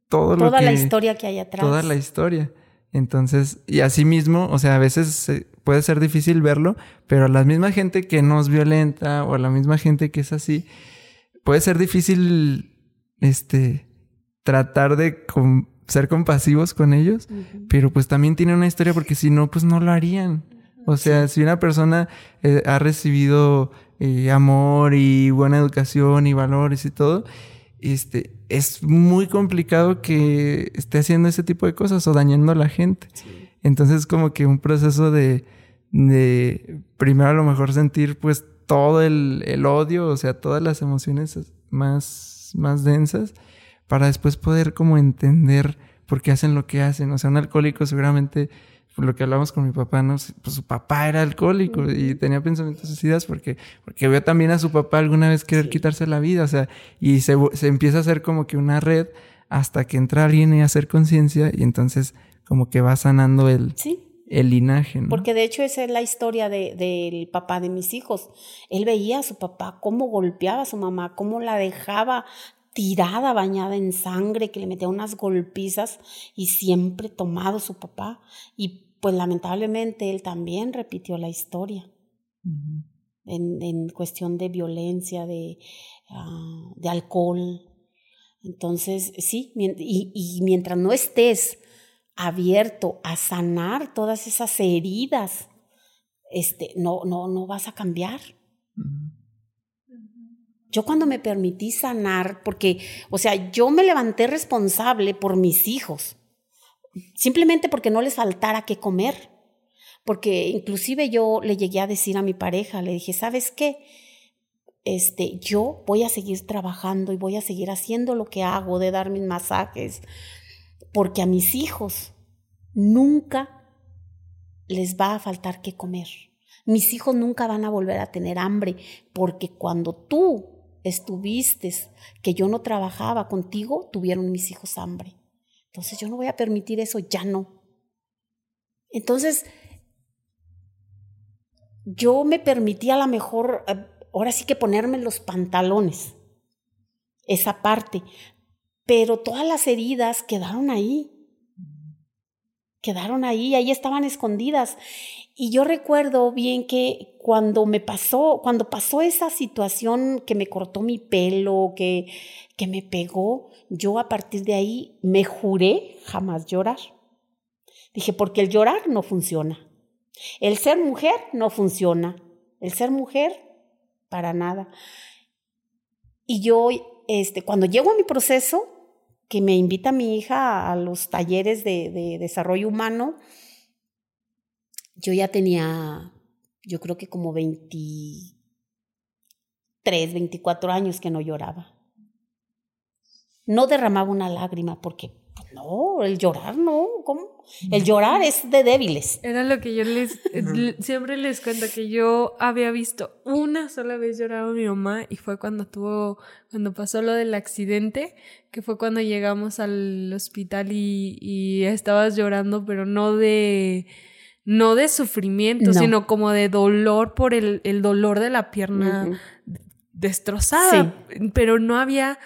B: todo
C: Toda
B: lo que...
C: Toda la historia que hay atrás.
B: Toda la historia. Entonces, y así mismo, o sea, a veces puede ser difícil verlo, pero a la misma gente que nos violenta o a la misma gente que es así, puede ser difícil, este, tratar de ser compasivos con ellos, pero pues también tiene una historia porque si no, pues no lo harían. O sea, si una persona eh, ha recibido eh, amor y buena educación y valores y todo, este, es muy complicado que esté haciendo ese tipo de cosas o dañando a la gente. Entonces, como que un proceso de, de primero a lo mejor sentir pues todo el, el, odio, o sea, todas las emociones más, más densas, para después poder como entender por qué hacen lo que hacen. O sea, un alcohólico seguramente lo que hablamos con mi papá, ¿no? Pues su papá era alcohólico y tenía pensamientos suicidas porque, porque vio también a su papá alguna vez querer quitarse la vida, o sea, y se, se, empieza a hacer como que una red hasta que entra alguien y a hacer conciencia y entonces como que va sanando el, el linaje. ¿no?
C: Porque de hecho esa es la historia de, del papá de mis hijos. Él veía a su papá cómo golpeaba a su mamá, cómo la dejaba tirada, bañada en sangre, que le metía unas golpizas y siempre tomado su papá. Y pues lamentablemente él también repitió la historia. en, en, cuestión de violencia, de, uh, de alcohol. Entonces, sí, y, y mientras no estés abierto a sanar todas esas heridas, este, no, no, no vas a cambiar. Yo cuando me permití sanar, porque, o sea, yo me levanté responsable por mis hijos, simplemente porque no les faltara qué comer. Porque inclusive yo le llegué a decir a mi pareja, le dije, ¿sabes qué? Este, yo voy a seguir trabajando y voy a seguir haciendo lo que hago, de dar mis masajes, porque a mis hijos nunca les va a faltar qué comer. Mis hijos nunca van a volver a tener hambre, porque cuando tú estuviste, que yo no trabajaba contigo, tuvieron mis hijos hambre. Entonces yo no voy a permitir eso, ya no. Entonces, yo me permití a lo mejor, eh, ahora sí que ponerme los pantalones, esa parte, pero todas las heridas quedaron ahí. Quedaron ahí, ahí estaban escondidas. Y yo recuerdo bien que cuando me pasó, cuando pasó esa situación que me cortó mi pelo, que, que me pegó, yo a partir de ahí me juré jamás llorar. Dije, porque el llorar no funciona. El ser mujer no funciona. El ser mujer, para nada. Y yo, este, cuando llego a mi proceso, que me invita mi hija a los talleres de, de desarrollo humano, yo ya tenía, yo creo que como 23, 24 años que no lloraba. No derramaba una lágrima porque no, el llorar no, ¿cómo? El llorar es de débiles.
A: Era lo que yo les, siempre les cuento, que yo había visto una sola vez llorar a mi mamá y fue cuando tuvo, cuando pasó lo del accidente, que fue cuando llegamos al hospital y, y estabas llorando, pero no de, no de sufrimiento, sino como de dolor por el, el dolor de la pierna destrozada, pero no había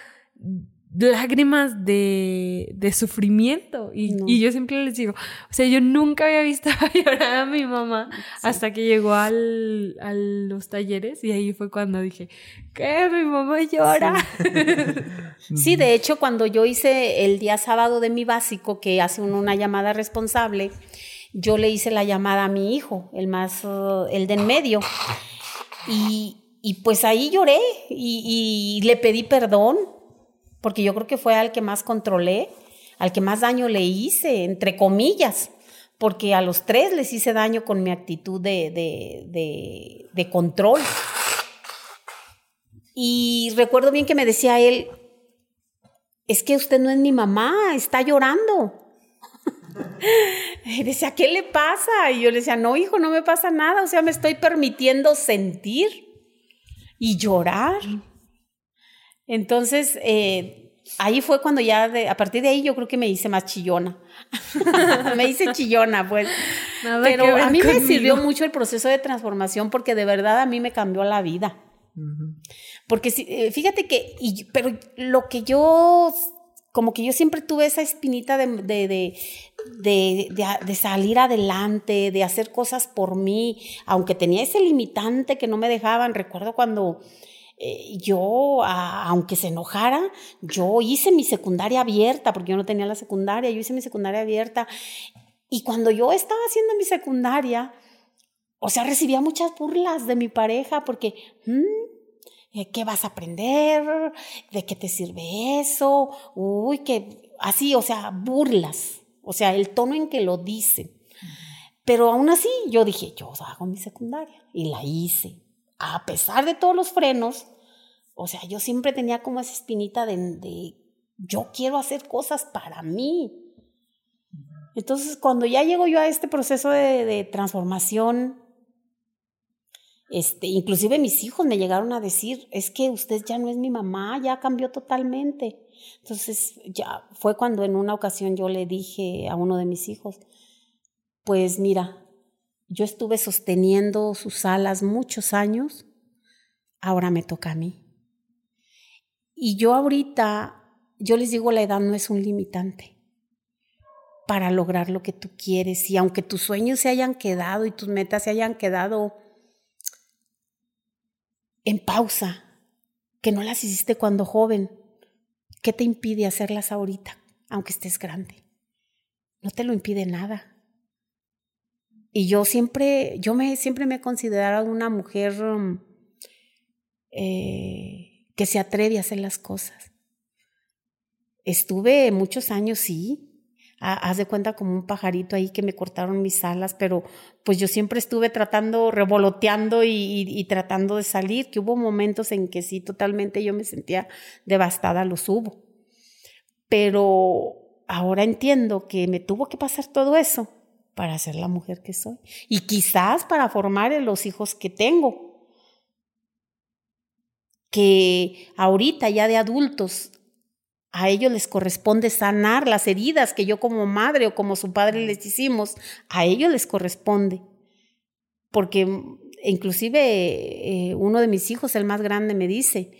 A: lágrimas de, de sufrimiento. Y, y, yo siempre les digo, o sea, yo nunca había visto llorar a mi mamá hasta que llegó al, a los talleres y ahí fue cuando dije, ¿qué? Mi mamá llora.
C: Sí. sí, de hecho, cuando yo hice el día sábado de mi básico, que hace una llamada responsable, yo le hice la llamada a mi hijo, el más, uh, el de en medio. Y, y pues ahí lloré y, y le pedí perdón porque yo creo que fue al que más controlé, al que más daño le hice, entre comillas, porque a los tres les hice daño con mi actitud de, de, control. Y recuerdo bien que me decía él, es que usted no es mi mamá, está llorando. Y decía, ¿qué le pasa? Y yo le decía, no, hijo, no me pasa nada, o sea, me estoy permitiendo sentir y llorar. Entonces, eh, ahí fue cuando ya, de, a partir de ahí yo creo que me hice más chillona. me hice chillona, pues. Pero a mí me sirvió mucho el proceso de transformación porque de verdad a mí me cambió la vida. Porque eh, fíjate que, y, pero lo que yo, como que yo siempre tuve esa espinita de, de, de, de, de salir adelante, de hacer cosas por mí, aunque tenía ese limitante que no me dejaban. Recuerdo cuando eh, yo, aunque se enojara, yo hice mi secundaria abierta, porque yo no tenía la secundaria, yo hice mi secundaria abierta. Y cuando yo estaba haciendo mi secundaria, o sea, recibía muchas burlas de mi pareja porque, mm, ¿qué vas a aprender? ¿De qué te sirve eso? Uy, que así, o sea, burlas. O sea, el tono en que lo dicen. Pero aún así, yo dije, yo hago mi secundaria y la hice a pesar de todos los frenos, o sea, yo siempre tenía como esa espinita de, yo quiero hacer cosas para mí. Entonces, cuando ya llego yo a este proceso de, transformación, este, inclusive mis hijos me llegaron a decir, es que usted ya no es mi mamá, ya cambió totalmente. Entonces, ya fue cuando en una ocasión yo le dije a uno de mis hijos, pues mira, yo estuve sosteniendo sus alas muchos años, ahora me toca a mí. Y yo ahorita, yo les digo, la edad no es un limitante para lograr lo que tú quieres. Y aunque tus sueños se hayan quedado y tus metas se hayan quedado en pausa, que no las hiciste cuando joven, ¿qué te impide hacerlas ahorita, aunque estés grande? No te lo impide nada. Y yo siempre, yo me, siempre me he considerado una mujer um, eh, que se atreve a hacer las cosas. Estuve muchos años, sí, haz de cuenta como un pajarito ahí que me cortaron mis alas, pero pues yo siempre estuve tratando, revoloteando y, tratando de salir, que hubo momentos en que sí, totalmente yo me sentía devastada, lo hubo. Pero ahora entiendo que me tuvo que pasar todo eso para ser la mujer que soy y quizás para formar los hijos que tengo que ahorita ya de adultos a ellos les corresponde sanar las heridas que yo como madre o como su padre les hicimos, a ellos les corresponde. Porque inclusive eh, uno de mis hijos, el más grande, me dice,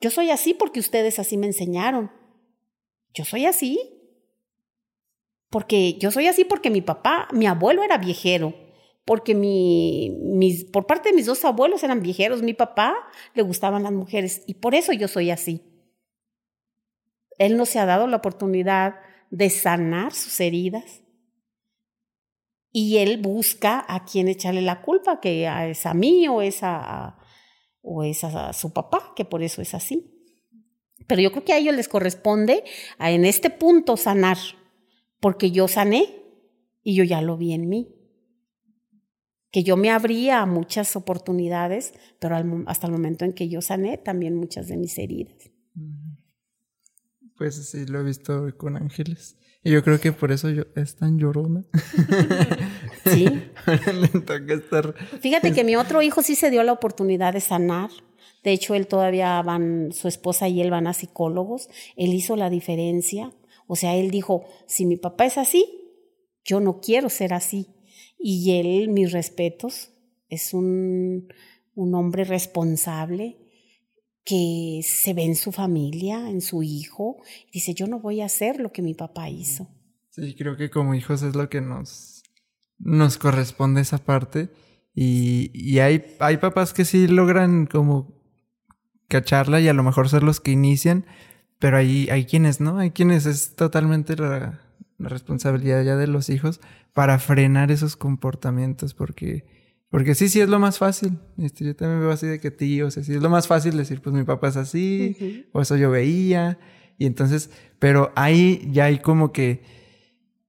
C: yo soy así porque ustedes así me enseñaron. Yo soy así. Porque yo soy así porque mi papá, mi abuelo era viejero, porque mi, mis, por parte de mis dos abuelos eran viejeros, mi papá le gustaban las mujeres y por eso yo soy así. Él no se ha dado la oportunidad de sanar sus heridas. Y él busca a quien echarle la culpa, que es a mí o es a, o es a su papá, que por eso es así. Pero yo creo que a ellos les corresponde a, en este punto sanar, porque yo sané y yo ya lo vi en mí. Que yo me abría a muchas oportunidades, pero hasta el momento en que yo sané también muchas de mis heridas.
B: Pues sí, lo he visto con ángeles. Y yo creo que por eso yo, es tan llorona.
C: Sí. Fíjate que mi otro hijo sí se dio la oportunidad de sanar. De hecho, él todavía van, su esposa y él van a psicólogos. Él hizo la diferencia. O sea, él dijo, si mi papá es así, yo no quiero ser así. Y él, mis respetos, es un, un hombre responsable, que se ve en su familia, en su hijo, dice, yo no voy a hacer lo que mi papá hizo.
B: Sí, creo que como hijos es lo que nos, nos corresponde esa parte. Y, y hay, hay papás que sí logran como cacharla y a lo mejor ser los que inician, pero hay, hay quienes no, hay quienes es totalmente la, la responsabilidad ya de los hijos para frenar esos comportamientos, porque porque sí, sí es lo más fácil. Este, yo también veo así de que tío, o sea, sí es lo más fácil decir, pues mi papá es así, o eso yo veía. Y entonces, pero ahí ya hay como que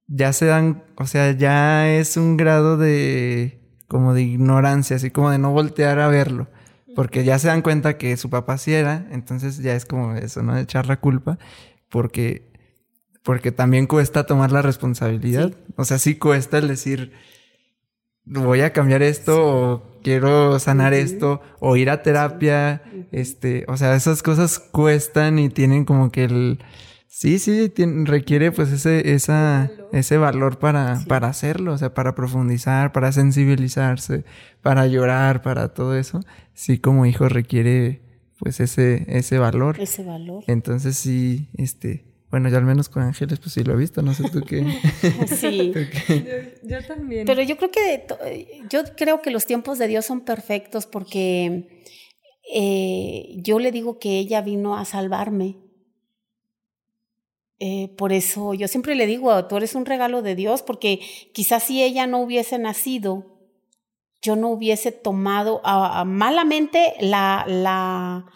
B: ya se dan, o sea, ya es un grado de como de ignorancia, así como de no voltear a verlo. Porque ya se dan cuenta que su papá sí era, entonces ya es como eso, ¿no? Echar la culpa. Porque, porque también cuesta tomar la responsabilidad. O sea, sí cuesta el decir, voy a cambiar esto o quiero sanar esto o ir a terapia, este, o sea, esas cosas cuestan y tienen como que el sí, sí, requiere pues ese esa ese valor para para hacerlo, o sea, para profundizar, para sensibilizarse, para llorar, para todo eso. Sí, como hijo requiere pues ese ese valor.
C: Ese valor.
B: Entonces sí, este bueno, yo al menos con Ángeles, pues sí lo he visto, no sé tú qué.
C: sí.
A: Yo, también.
C: Pero yo creo que yo creo que los tiempos de Dios son perfectos porque eh, yo le digo que ella vino a salvarme. Eh, por eso yo siempre le digo, tú eres un regalo de Dios, porque quizás si ella no hubiese nacido, yo no hubiese tomado malamente la, la,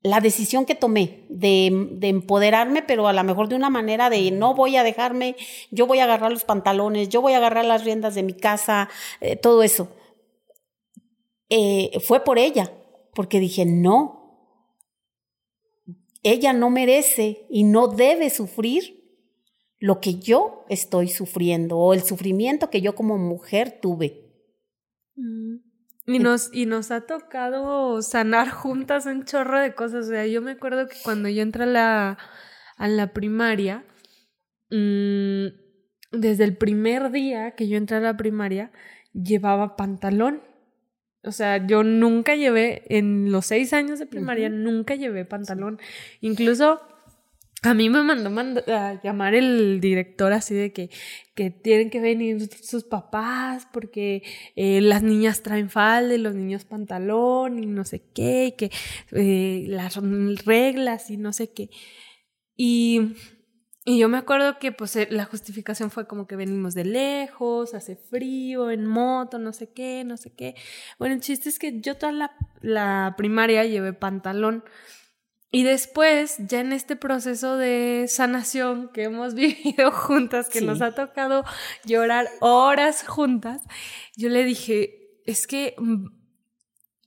C: la decisión que tomé de, de, empoderarme, pero a lo mejor de una manera de no voy a dejarme, yo voy a agarrar los pantalones, yo voy a agarrar las riendas de mi casa, eh, todo eso. Eh, fue por ella, porque dije, no, ella no merece y no debe sufrir lo que yo estoy sufriendo o el sufrimiento que yo como mujer tuve.
A: Mm. Y nos, y nos ha tocado sanar juntas un chorro de cosas. O sea, yo me acuerdo que cuando yo entré a la, a la primaria, mmm, desde el primer día que yo entré a la primaria, llevaba pantalón. O sea, yo nunca llevé, en los seis años de primaria, nunca llevé pantalón. Incluso a mí me mandó a llamar el director así de que, que tienen que venir sus papás porque eh, las niñas traen falda y los niños pantalón y no sé qué, y que eh, las reglas y no sé qué. Y, y yo me acuerdo que pues eh, la justificación fue como que venimos de lejos, hace frío, en moto, no sé qué, no sé qué. Bueno, el chiste es que yo toda la, la primaria llevé pantalón. Y después, ya en este proceso de sanación que hemos vivido juntas, que nos ha tocado llorar horas juntas, yo le dije, es que mm,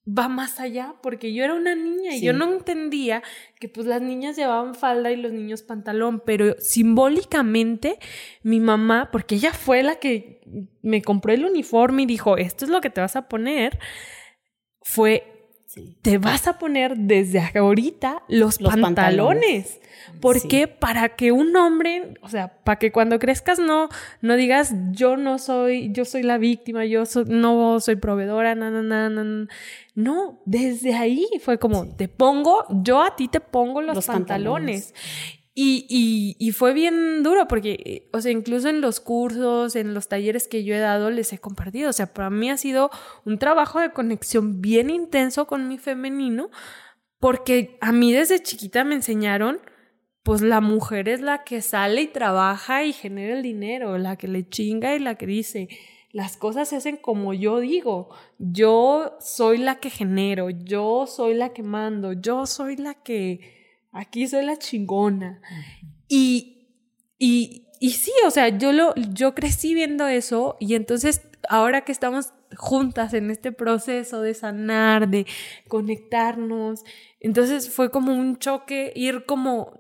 A: va más allá, porque yo era una niña y yo no entendía que pues las niñas llevaban falda y los niños pantalón, pero simbólicamente mi mamá, porque ella fue la que me compró el uniforme y dijo, esto es lo que te vas a poner, fue te vas a poner desde ahorita los, pantalones. ¿Por qué? Para que un hombre, o sea, para que cuando crezcas no, no digas yo no soy, yo soy la víctima, yo no soy proveedora, na, na, na, na. No, desde ahí fue como, te pongo, yo a ti te pongo los, pantalones. Y, y, fue bien duro porque, o sea, incluso en los cursos, en los talleres que yo he dado, les he compartido. O sea, para mí ha sido un trabajo de conexión bien intenso con mi femenino, porque a mí desde chiquita me enseñaron, pues la mujer es la que sale y trabaja y genera el dinero, la que le chinga y la que dice, las cosas se hacen como yo digo, yo soy la que genero, yo soy la que mando, yo soy la que aquí soy la chingona. Y, y, y sí, o sea, yo, lo, yo crecí viendo eso y entonces ahora que estamos juntas en este proceso de sanar, de conectarnos, entonces fue como un choque ir como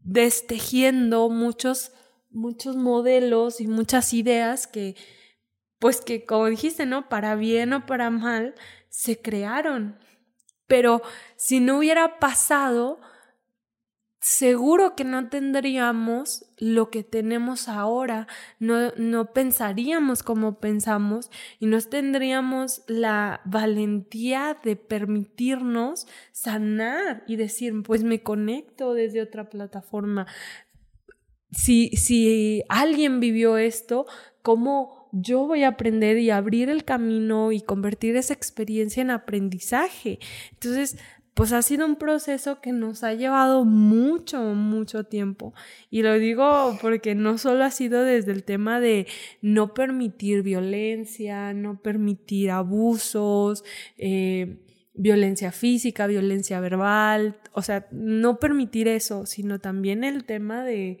A: destejiendo muchos, muchos modelos y muchas ideas que, pues que como dijiste, ¿no? Para bien o para mal, se crearon. Pero si no hubiera pasado, seguro que no tendríamos lo que tenemos ahora, no, no pensaríamos como pensamos y no tendríamos la valentía de permitirnos sanar y decir, pues me conecto desde otra plataforma. Si, si alguien vivió esto, ¿cómo yo voy a aprender y abrir el camino y convertir esa experiencia en aprendizaje? Entonces, pues ha sido un proceso que nos ha llevado mucho, mucho tiempo. Y lo digo porque no solo ha sido desde el tema de no permitir violencia, no permitir abusos, eh, violencia física, violencia verbal, o sea, no permitir eso, sino también el tema de,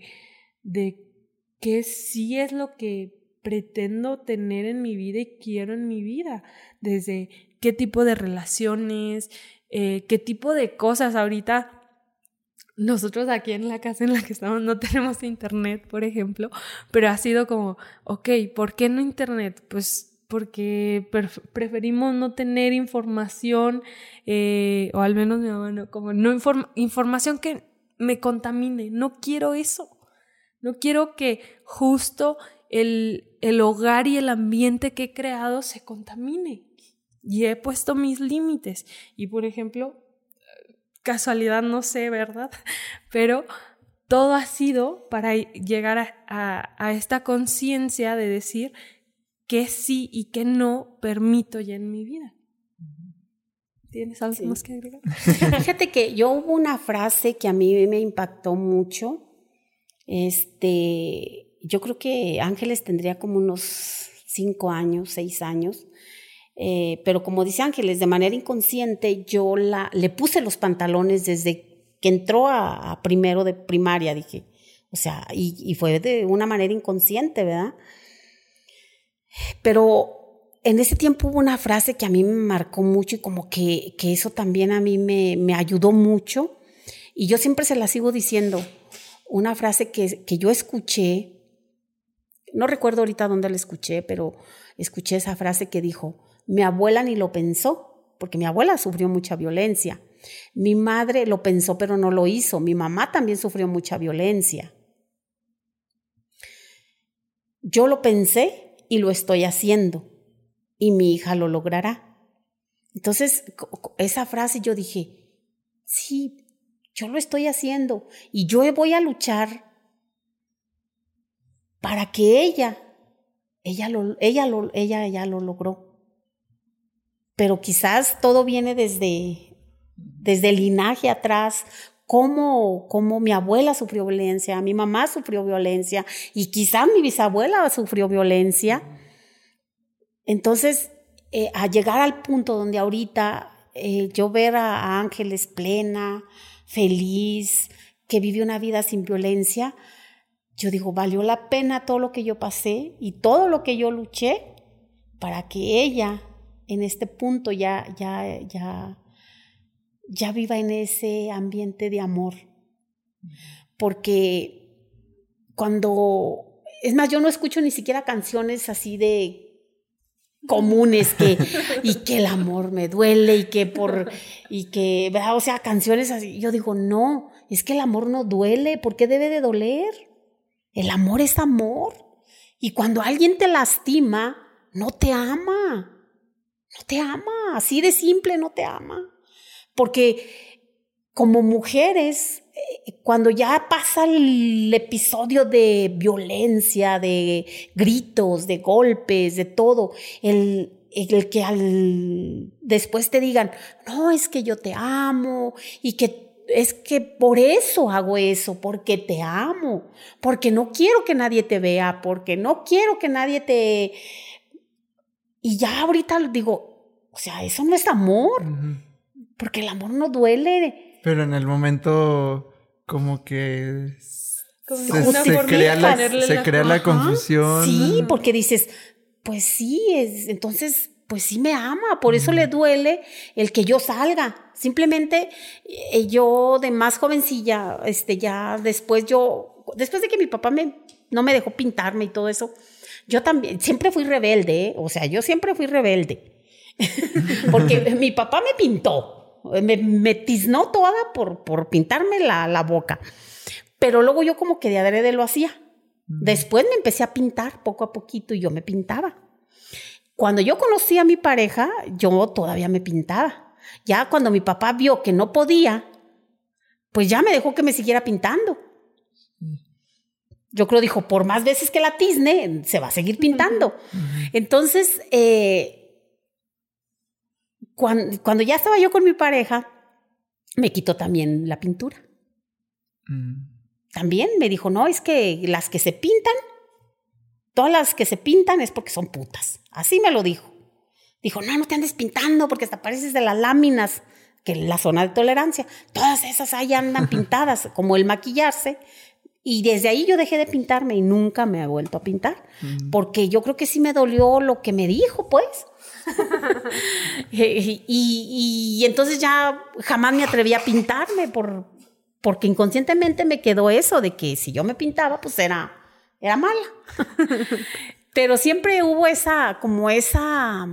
A: de qué sí es lo que pretendo tener en mi vida y quiero en mi vida, desde qué tipo de relaciones, eh, qué tipo de cosas ahorita. Nosotros aquí en la casa en la que estamos no tenemos internet, por ejemplo, pero ha sido como, ok, ¿por qué no internet? Pues porque preferimos no tener información, eh, o al menos mi mamá como no información que me contamine, no quiero eso, no quiero que justo el, el hogar y el ambiente que he creado se contamine y he puesto mis límites. Y por ejemplo, casualidad no sé, ¿verdad? Pero todo ha sido para llegar a, esta conciencia de decir que sí y que no permito ya en mi vida. ¿Tienes algo más que agregar?
C: Fíjate que yo hubo una frase que a mí me impactó mucho. Este, yo creo que Ángeles tendría como unos cinco años, seis años, eh, pero como dice Ángeles, de manera inconsciente yo la, le puse los pantalones desde que entró a, primero de primaria, dije. O sea, y, fue de una manera inconsciente, ¿verdad? Pero en ese tiempo hubo una frase que a mí me marcó mucho y como que, que eso también a mí me, me, ayudó mucho. Y yo siempre se la sigo diciendo. Una frase que, que yo escuché, no recuerdo ahorita dónde la escuché, pero escuché esa frase que dijo, mi abuela ni lo pensó, porque mi abuela sufrió mucha violencia. Mi madre lo pensó, pero no lo hizo. Mi mamá también sufrió mucha violencia. yo lo pensé y lo estoy haciendo y mi hija lo logrará. Entonces, esa frase yo dije, sí, yo lo estoy haciendo y yo voy a luchar para que ella, ella, lo, ella, lo, ella lo logró. Pero quizás todo viene desde, desde el linaje atrás, cómo, cómo mi abuela sufrió violencia, mi mamá sufrió violencia y quizás mi bisabuela sufrió violencia. Entonces, eh, a llegar al punto donde ahorita eh, yo ver a, Ángeles plena, feliz, que vive una vida sin violencia, yo digo, valió la pena todo lo que yo pasé y todo lo que yo luché para que ella en este punto ya, ya, ya, ya viva en ese ambiente de amor. Porque cuando, es más, yo no escucho ni siquiera canciones así de comunes que y que el amor me duele y que por y que o sea canciones así yo digo no es que el amor no duele ¿por qué debe de doler? el amor es amor y cuando alguien te lastima no te ama no te ama así de simple no te ama. Porque como mujeres, eh, cuando ya pasa el episodio de violencia, de gritos, de golpes, de todo, el, el que al, después te digan, no, es que yo te amo y que es que por eso hago eso, porque te amo, porque no quiero que nadie te vea, porque no quiero que nadie te... Y ya ahorita digo, o sea, eso no es amor porque el amor no duele.
B: Pero en el momento como que se, crea, la, se crea la confusión.
C: Sí, porque dices, pues sí, es, entonces, pues sí me ama, por eso le duele el que yo salga. Simplemente eh, yo de más jovencilla, este, ya después yo, después de que mi papá me, no me dejó pintarme y todo eso, yo también, siempre fui rebelde, ¿eh? o sea, yo siempre fui rebelde. porque mi papá me pintó, me, me tiznó toda por, por pintarme la, la, boca. Pero luego yo como que de adrede lo hacía. Después me empecé a pintar poco a poquito y yo me pintaba. Cuando yo conocí a mi pareja, yo todavía me pintaba. Ya cuando mi papá vio que no podía, pues ya me dejó que me siguiera pintando. Yo creo, dijo, por más veces que la tizne, se va a seguir pintando. Entonces, eh, cuando, ya estaba yo con mi pareja, me quitó también la pintura. También me dijo, no, es que las que se pintan, todas las que se pintan es porque son putas. Así me lo dijo. Dijo, no, no te andes pintando porque hasta pareces de las láminas, que la zona de tolerancia. Todas esas ahí andan pintadas, como el maquillarse. Y desde ahí yo dejé de pintarme y nunca me he vuelto a pintar. Mm. Porque yo creo que sí me dolió lo que me dijo, pues. y, entonces ya jamás me atreví a pintarme por, porque inconscientemente me quedó eso de que si yo me pintaba, pues era, era mala. Pero siempre hubo esa, como esa,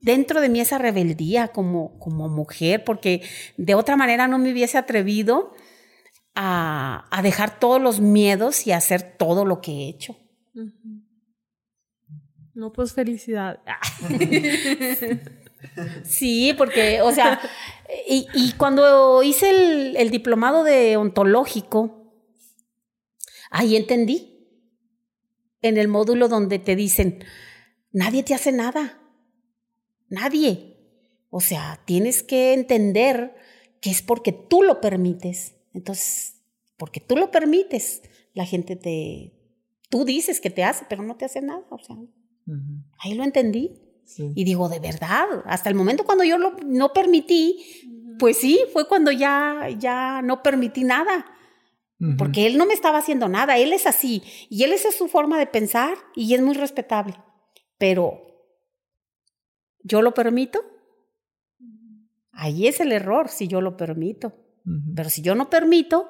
C: dentro de mí esa rebeldía como, como mujer, porque de otra manera no me hubiese atrevido a, a dejar todos los miedos y a hacer todo lo que he hecho.
A: No, pues felicidad.
C: sí, porque, o sea, y, cuando hice el, el, diplomado de ontológico, ahí entendí. En el módulo donde te dicen, nadie te hace nada. Nadie. O sea, tienes que entender que es porque tú lo permites. Entonces, porque tú lo permites, la gente te, tú dices que te hace, pero no te hace nada. O sea, Ahí lo entendí. Y digo, de verdad, hasta el momento cuando yo lo, no permití, pues sí, fue cuando ya, ya no permití nada. Porque él no me estaba haciendo nada, él es así. Y él esa es su forma de pensar y es muy respetable. Pero, ¿yo lo permito? Ahí es el error, si yo lo permito. Pero si yo no permito,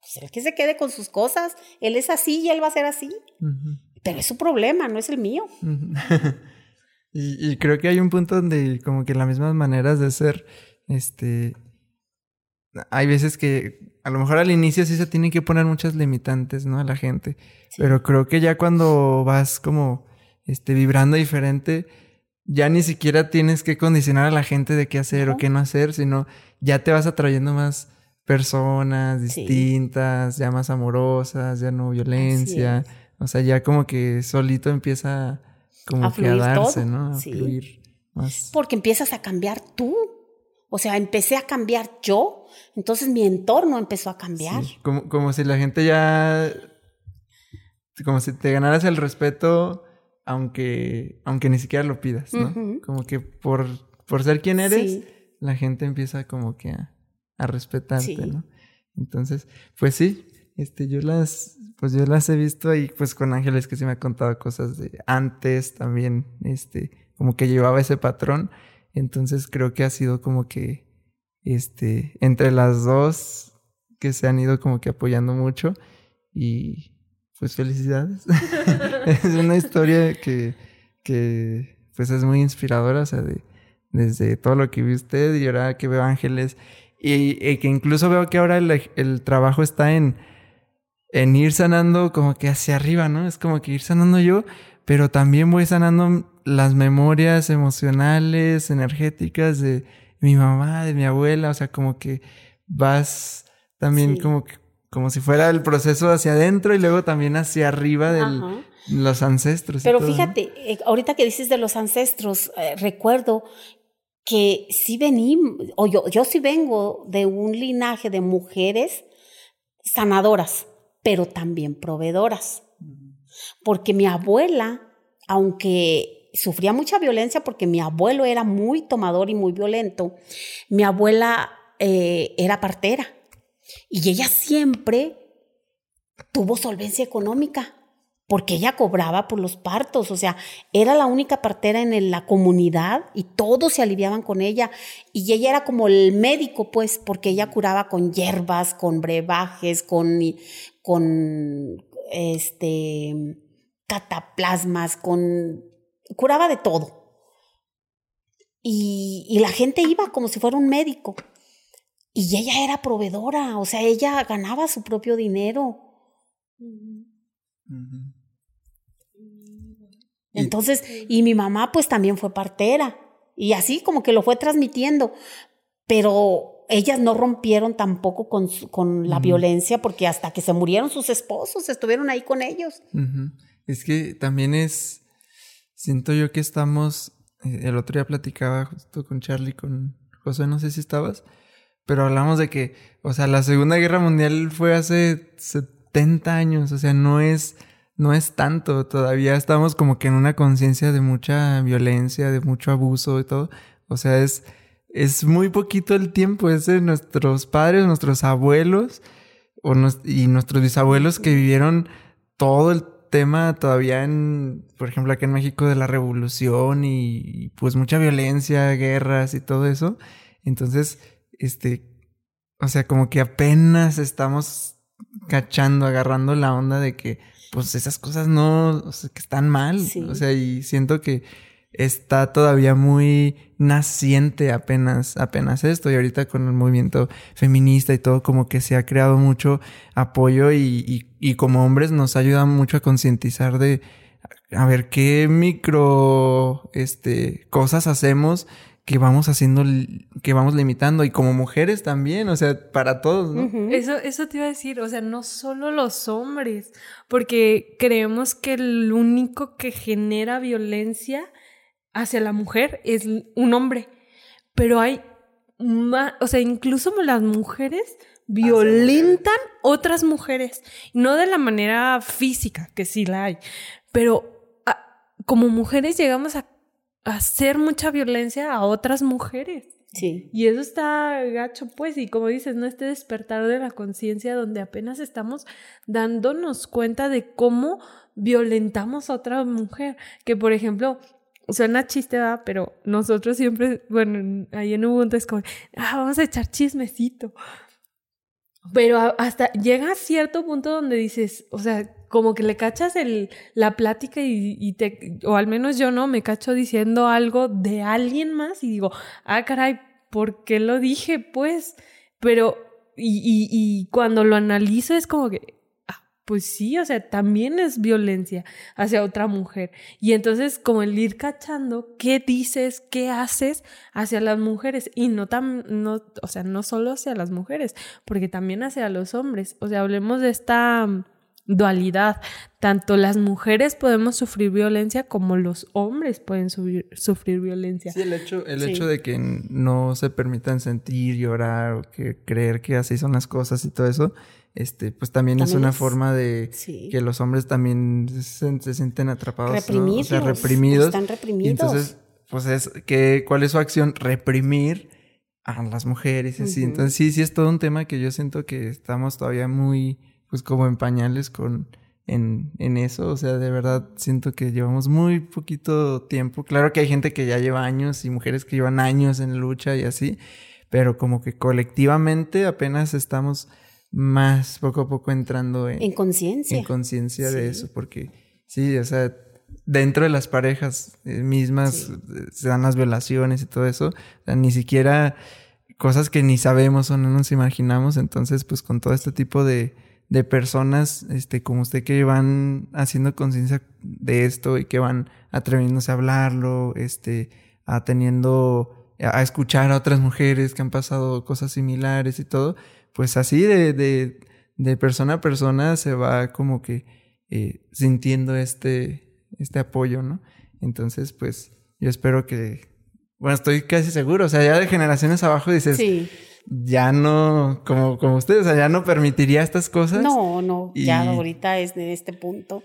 C: pues el que se quede con sus cosas, él es así y él va a ser así. Pero es su problema, no es el mío.
B: y, creo que hay un punto donde como que las mismas maneras de ser, este, hay veces que a lo mejor al inicio sí se tienen que poner muchas limitantes, ¿no? A la gente. Pero creo que ya cuando vas como este, vibrando diferente, ya ni siquiera tienes que condicionar a la gente de qué hacer o qué no hacer, sino ya te vas atrayendo más personas distintas, ya más amorosas, ya no violencia. O sea, ya como que solito empieza como que a darse, ¿no? A fluir más.
C: Porque empiezas a cambiar tú. O sea, empecé a cambiar yo, entonces mi entorno empezó a cambiar.
B: Como, como si la gente ya. Como si te ganaras el respeto, aunque, aunque ni siquiera lo pidas, ¿no? Como que por, por ser quien eres, la gente empieza como que a, a respetarte, ¿no? Entonces, pues sí, este, yo las, pues yo las he visto ahí, pues con Ángeles que sí me ha contado cosas de antes también, este, como que llevaba ese patrón. Entonces creo que ha sido como que, este, entre las dos que se han ido como que apoyando mucho y pues felicidades. es una historia que, que pues es muy inspiradora, o sea, de, desde todo lo que vi usted y ahora que veo Ángeles y, que incluso veo que ahora el, el trabajo está en en ir sanando como que hacia arriba, ¿no? Es como que ir sanando yo, pero también voy sanando las memorias emocionales, energéticas de mi mamá, de mi abuela, o sea, como que vas también como que como si fuera el proceso hacia adentro y luego también hacia arriba de los ancestros.
C: Pero fíjate, eh, ahorita que dices de los ancestros, eh, recuerdo que sí venimos, o yo, yo sí vengo de un linaje de mujeres sanadoras pero también proveedoras. Porque mi abuela, aunque sufría mucha violencia porque mi abuelo era muy tomador y muy violento, mi abuela eh, era partera y ella siempre tuvo solvencia económica porque ella cobraba por los partos, o sea, era la única partera en la comunidad y todos se aliviaban con ella y ella era como el médico, pues, porque ella curaba con hierbas, con brebajes, con, con este cataplasmas, con curaba de todo. Y, y la gente iba como si fuera un médico. Y ella era proveedora, o sea, ella ganaba su propio dinero. Entonces, y mi mamá pues también fue partera y así como que lo fue transmitiendo, pero ellas no rompieron tampoco con, con la violencia porque hasta que se murieron sus esposos estuvieron ahí con ellos.
B: Es que también es, siento yo que estamos, eh, el otro día platicaba justo con Charlie, con José, no sé si estabas, pero hablamos de que, o sea, la Segunda Guerra Mundial fue hace 70 años, o sea, no es no es tanto, todavía estamos como que en una conciencia de mucha violencia, de mucho abuso y todo. O sea, es, es muy poquito el tiempo, es nuestros padres, nuestros abuelos o y nuestros bisabuelos que vivieron todo el tema todavía en, por ejemplo, aquí en México de la revolución y, y pues mucha violencia, guerras y todo eso. Entonces, este, o sea, como que apenas estamos cachando, agarrando la onda de que pues esas cosas no, o sea, que están mal. O sea, y siento que está todavía muy naciente apenas, apenas esto. Y ahorita con el movimiento feminista y todo, como que se ha creado mucho apoyo y, y, como hombres nos ayuda mucho a concientizar de a ver qué micro este, cosas hacemos que vamos haciendo, que vamos limitando y como mujeres también, o sea, para todos, ¿no?
A: Eso, eso te iba a decir, o sea, no solo los hombres, porque creemos que el único que genera violencia hacia la mujer es un hombre, pero hay más, o sea, incluso las mujeres violentan otras mujeres, no de la manera física, que sí la hay, pero ah, como mujeres llegamos a hacer mucha violencia a otras mujeres.
C: Sí.
A: Y eso está gacho, pues, y como dices, no este despertar de la conciencia donde apenas estamos dándonos cuenta de cómo violentamos a otra mujer. Que, por ejemplo, suena chiste, ¿verdad? Pero nosotros siempre, bueno, ahí en Ubuntu es como, ah, vamos a echar chismecito. Pero hasta llega a cierto punto donde dices, o sea, como que le cachas el, la plática y, te, o al menos yo no, me cacho diciendo algo de alguien más y digo, ah, caray, ¿por qué lo dije? Pues, pero y, y cuando lo analizo es como que, pues sí, o sea, también es violencia hacia otra mujer. Y entonces, como el ir cachando qué dices, qué haces hacia las mujeres y no tan, no, o sea, no solo hacia las mujeres, porque también hacia los hombres. O sea, hablemos de esta dualidad. Tanto las mujeres podemos sufrir violencia como los hombres pueden sufrir violencia.
B: Sí, el hecho, el hecho de que no se permitan sentir, llorar o que creer que así son las cosas y todo eso este, pues también, es una forma de que los hombres también se, sienten atrapados.
C: Reprimidos.
B: reprimidos.
C: Están reprimidos.
B: entonces, pues es que, ¿cuál es su acción? Reprimir a las mujeres. así. Entonces, sí, sí es todo un tema que yo siento que estamos todavía muy, pues como en pañales con, en, en eso. O sea, de verdad siento que llevamos muy poquito tiempo. Claro que hay gente que ya lleva años y mujeres que llevan años en lucha y así, pero como que colectivamente apenas estamos más poco a poco entrando en,
C: en conciencia.
B: En conciencia de eso, porque sí, o sea, dentro de las parejas eh, mismas eh, se dan las violaciones y todo eso, o sea, ni siquiera cosas que ni sabemos o no nos imaginamos, entonces pues con todo este tipo de, de personas, este, como usted que van haciendo conciencia de esto y que van atreviéndose a hablarlo, este, a teniendo, a escuchar a otras mujeres que han pasado cosas similares y todo, pues así de, de, de persona a persona se va como que eh, sintiendo este, este apoyo, ¿no? Entonces, pues yo espero que, bueno, estoy casi seguro, o sea, ya de generaciones abajo dices, sí. Ya no, como, como usted, o sea, ya no permitiría estas cosas.
C: No, no, ya ahorita es de este punto,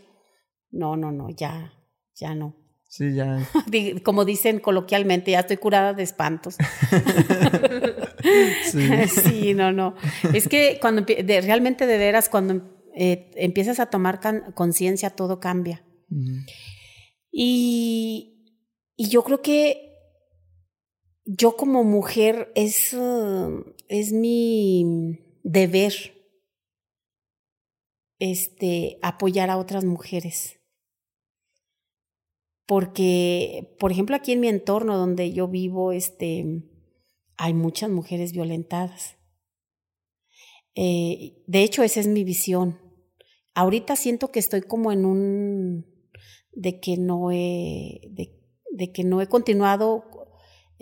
C: no, no, no, ya, ya no.
B: Sí, ya.
C: Como dicen coloquialmente, ya estoy curada de espantos. sí. no, no. Es que cuando realmente de veras, cuando eh, empiezas a tomar conciencia, todo cambia. y, y, yo creo que yo como mujer es, uh, es mi deber este, apoyar a otras mujeres porque, por ejemplo, aquí en mi entorno donde yo vivo, este, hay muchas mujeres violentadas. Eh, de hecho, esa es mi visión. Ahorita siento que estoy como en un de que no he, de, que no he continuado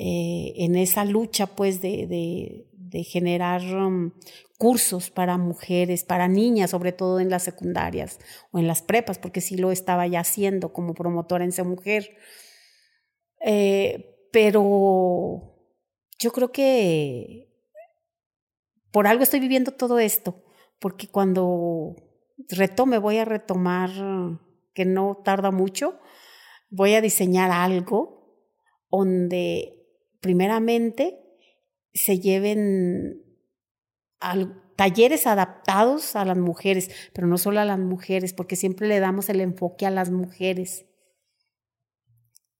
C: eh, en esa lucha, pues, de, generar um, cursos para mujeres, para niñas, sobre todo en las secundarias o en las prepas, porque sí lo estaba ya haciendo como promotora en esa mujer. Eh, pero yo creo que por algo estoy viviendo todo esto, porque cuando retome, voy a retomar, que no tarda mucho, voy a diseñar algo donde primeramente se lleven talleres adaptados a las mujeres, pero no solo a las mujeres, porque siempre le damos el enfoque a las mujeres.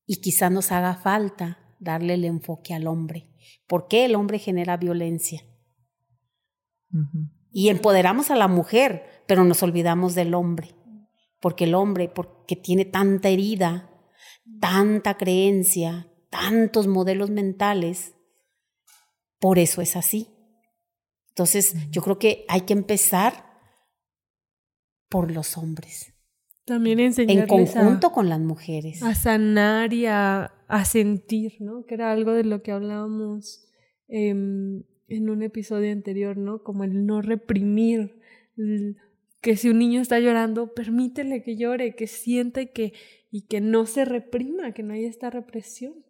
C: Y quizá nos haga falta darle el enfoque al hombre. ¿Por qué el hombre genera violencia? Y empoderamos a la mujer, pero nos olvidamos del hombre. Porque el hombre, porque tiene tanta herida, tanta creencia, tantos modelos mentales, por eso es así. Entonces, yo creo que hay que empezar por los hombres.
A: También enseñarles
C: En conjunto con las mujeres.
A: A sanar y a, sentir, ¿no? Que era algo de lo que hablábamos em, en un episodio anterior, ¿no? Como el no reprimir. que si un niño está llorando, permítele que llore, que sienta y que, y que no se reprima, que no haya esta represión.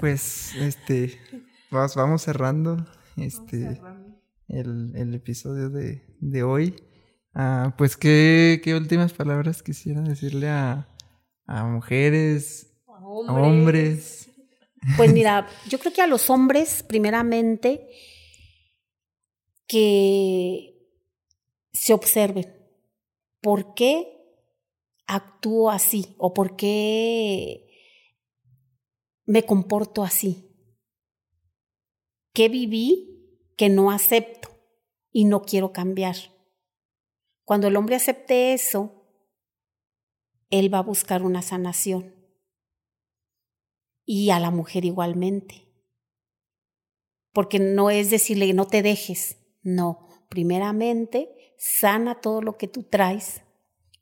B: Pues, este, vamos cerrando este El, el, episodio de, de hoy. Ah, pues, ¿qué, ¿qué, últimas palabras quisiera decirle a, a mujeres, a hombres?
C: Pues mira, yo creo que a los hombres, primeramente, que se observen. ¿Por qué actúo así? ¿O por qué me comporto así? ¿Qué viví que no acepto y no quiero cambiar? Cuando el hombre acepte eso, él va a buscar una sanación. Y a la mujer igualmente. porque no es decirle no te dejes, no, primeramente sana todo lo que tú traes,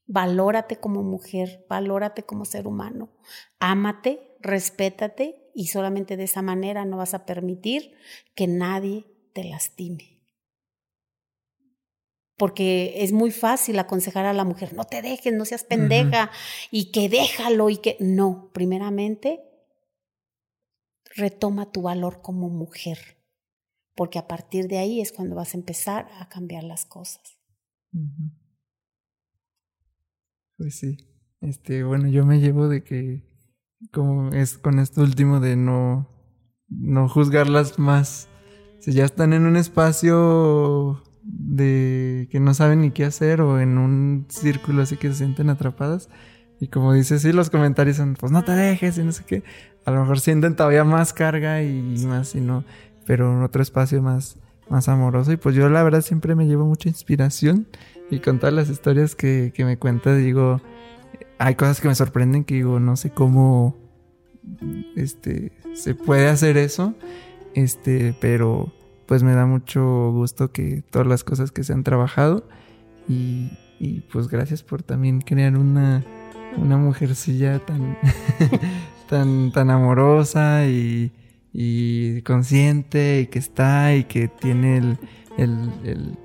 C: valórate como mujer, valórate como ser humano, ámate, respétate y solamente de esa manera no vas a permitir que nadie te lastime. Porque es muy fácil aconsejar a la mujer, no te dejes, no seas pendeja y que déjalo y que no, primeramente retoma tu valor como mujer, porque a partir de ahí es cuando vas a empezar a cambiar las cosas.
B: Pues sí. Este, bueno, yo me llevo de que como es con esto último de no no juzgarlas más. Si ya están en un espacio de que no saben ni qué hacer o en un círculo así que se sienten atrapadas y como dices, sí, los comentarios son, pues no te dejes y no sé qué. A lo mejor sienten todavía más carga y más y no, pero en otro espacio más más amoroso y pues yo la verdad siempre me llevo mucha inspiración y con todas las historias que, que me cuenta digo, hay cosas que me sorprenden que digo, no sé cómo este se puede hacer eso, este, pero pues me da mucho gusto que todas las cosas que se han trabajado y, y pues gracias por también crear una, una mujercilla tan, tan, tan amorosa y, y consciente y que está y que tiene el, el, el,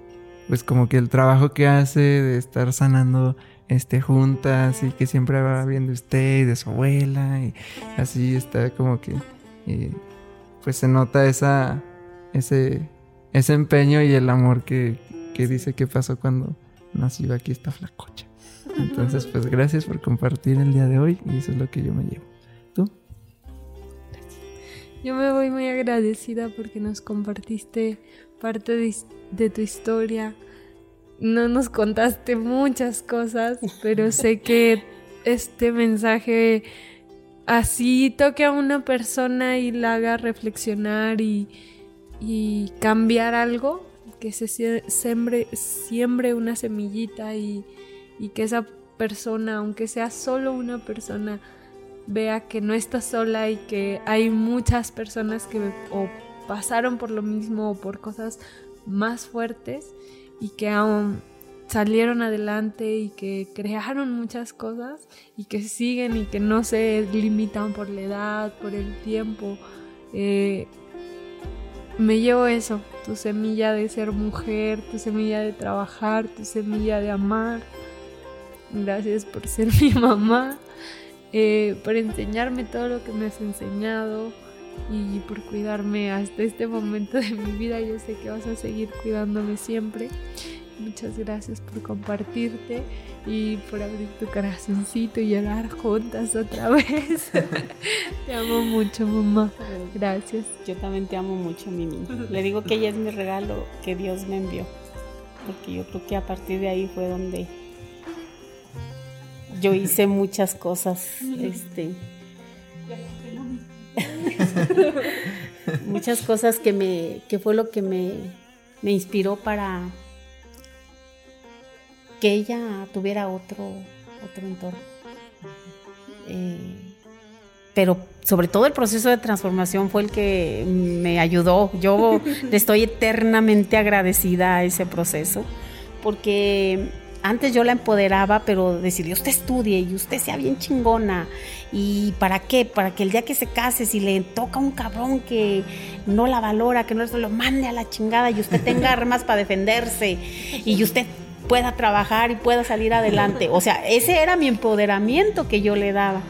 B: pues como que el trabajo que hace de estar sanando este juntas y que siempre va viendo usted y de su abuela y así está como que eh, pues se nota esa ese ese empeño y el amor que, que dice que pasó cuando nació aquí esta flacocha. Entonces, pues gracias por compartir el día de hoy y eso es lo que yo me llevo.
A: Yo me voy muy agradecida porque nos compartiste parte de, tu historia. No nos contaste muchas cosas, pero sé que este mensaje así toque a una persona y la haga reflexionar y, cambiar algo, que se siembre, siembre una semillita y, y que esa persona, aunque sea solo una persona, vea que no está sola y que hay muchas personas que o pasaron por lo mismo o por cosas más fuertes y que aún salieron adelante y que crearon muchas cosas y que siguen y que no se limitan por la edad, por el tiempo. Eh, me llevo eso, tu semilla de ser mujer, tu semilla de trabajar, tu semilla de amar. Gracias por ser mi mamá. Eh, por enseñarme todo lo que me has enseñado y por cuidarme hasta este momento de mi vida. Yo sé que vas a seguir cuidándome siempre. Muchas gracias por compartirte y por abrir tu corazoncito y llorar juntas otra vez. te amo mucho, mamá. Gracias.
C: Yo también te amo mucho, Mimi. Le digo que ella es mi regalo que Dios me envió. Porque yo creo que a partir de ahí fue donde yo hice muchas cosas, este, muchas cosas que me, que fue lo que me, me inspiró para que ella tuviera otro, otro entorno. Eh, pero sobre todo el proceso de transformación fue el que me ayudó. Yo le estoy eternamente agradecida a ese proceso, porque antes yo la empoderaba, pero decirle, usted estudie y usted sea bien chingona. ¿Y para qué? Para que el día que se case, si le toca un cabrón que no la valora, que no se lo mande a la chingada y usted tenga armas para defenderse y usted pueda trabajar y pueda salir adelante. O sea, ese era mi empoderamiento que yo le daba.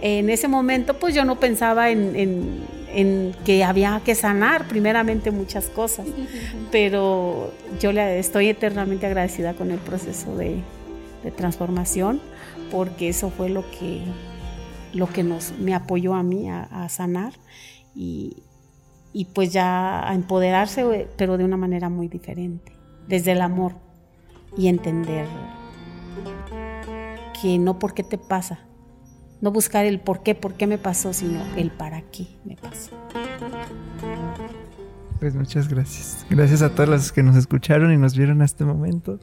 C: En ese momento, pues yo no pensaba en en que había que sanar primeramente muchas cosas, pero yo le estoy eternamente agradecida con el proceso de, transformación porque eso fue lo que, lo que nos, me apoyó a mí a, sanar y, y pues ya a empoderarse, pero de una manera muy diferente, desde el amor y entender que no porque te pasa, no buscar el por qué, por qué me pasó, sino el para qué me pasó.
B: Pues muchas gracias. Gracias a todos los que nos escucharon y nos vieron a este momento.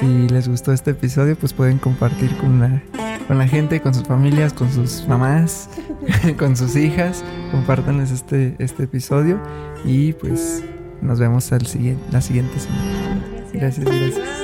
B: Si les gustó este episodio, pues pueden compartir con la con la gente, con sus familias, con sus mamás, con sus hijas. Compártanles este, este episodio y pues nos vemos al siguiente, la siguiente semana. gracias. gracias.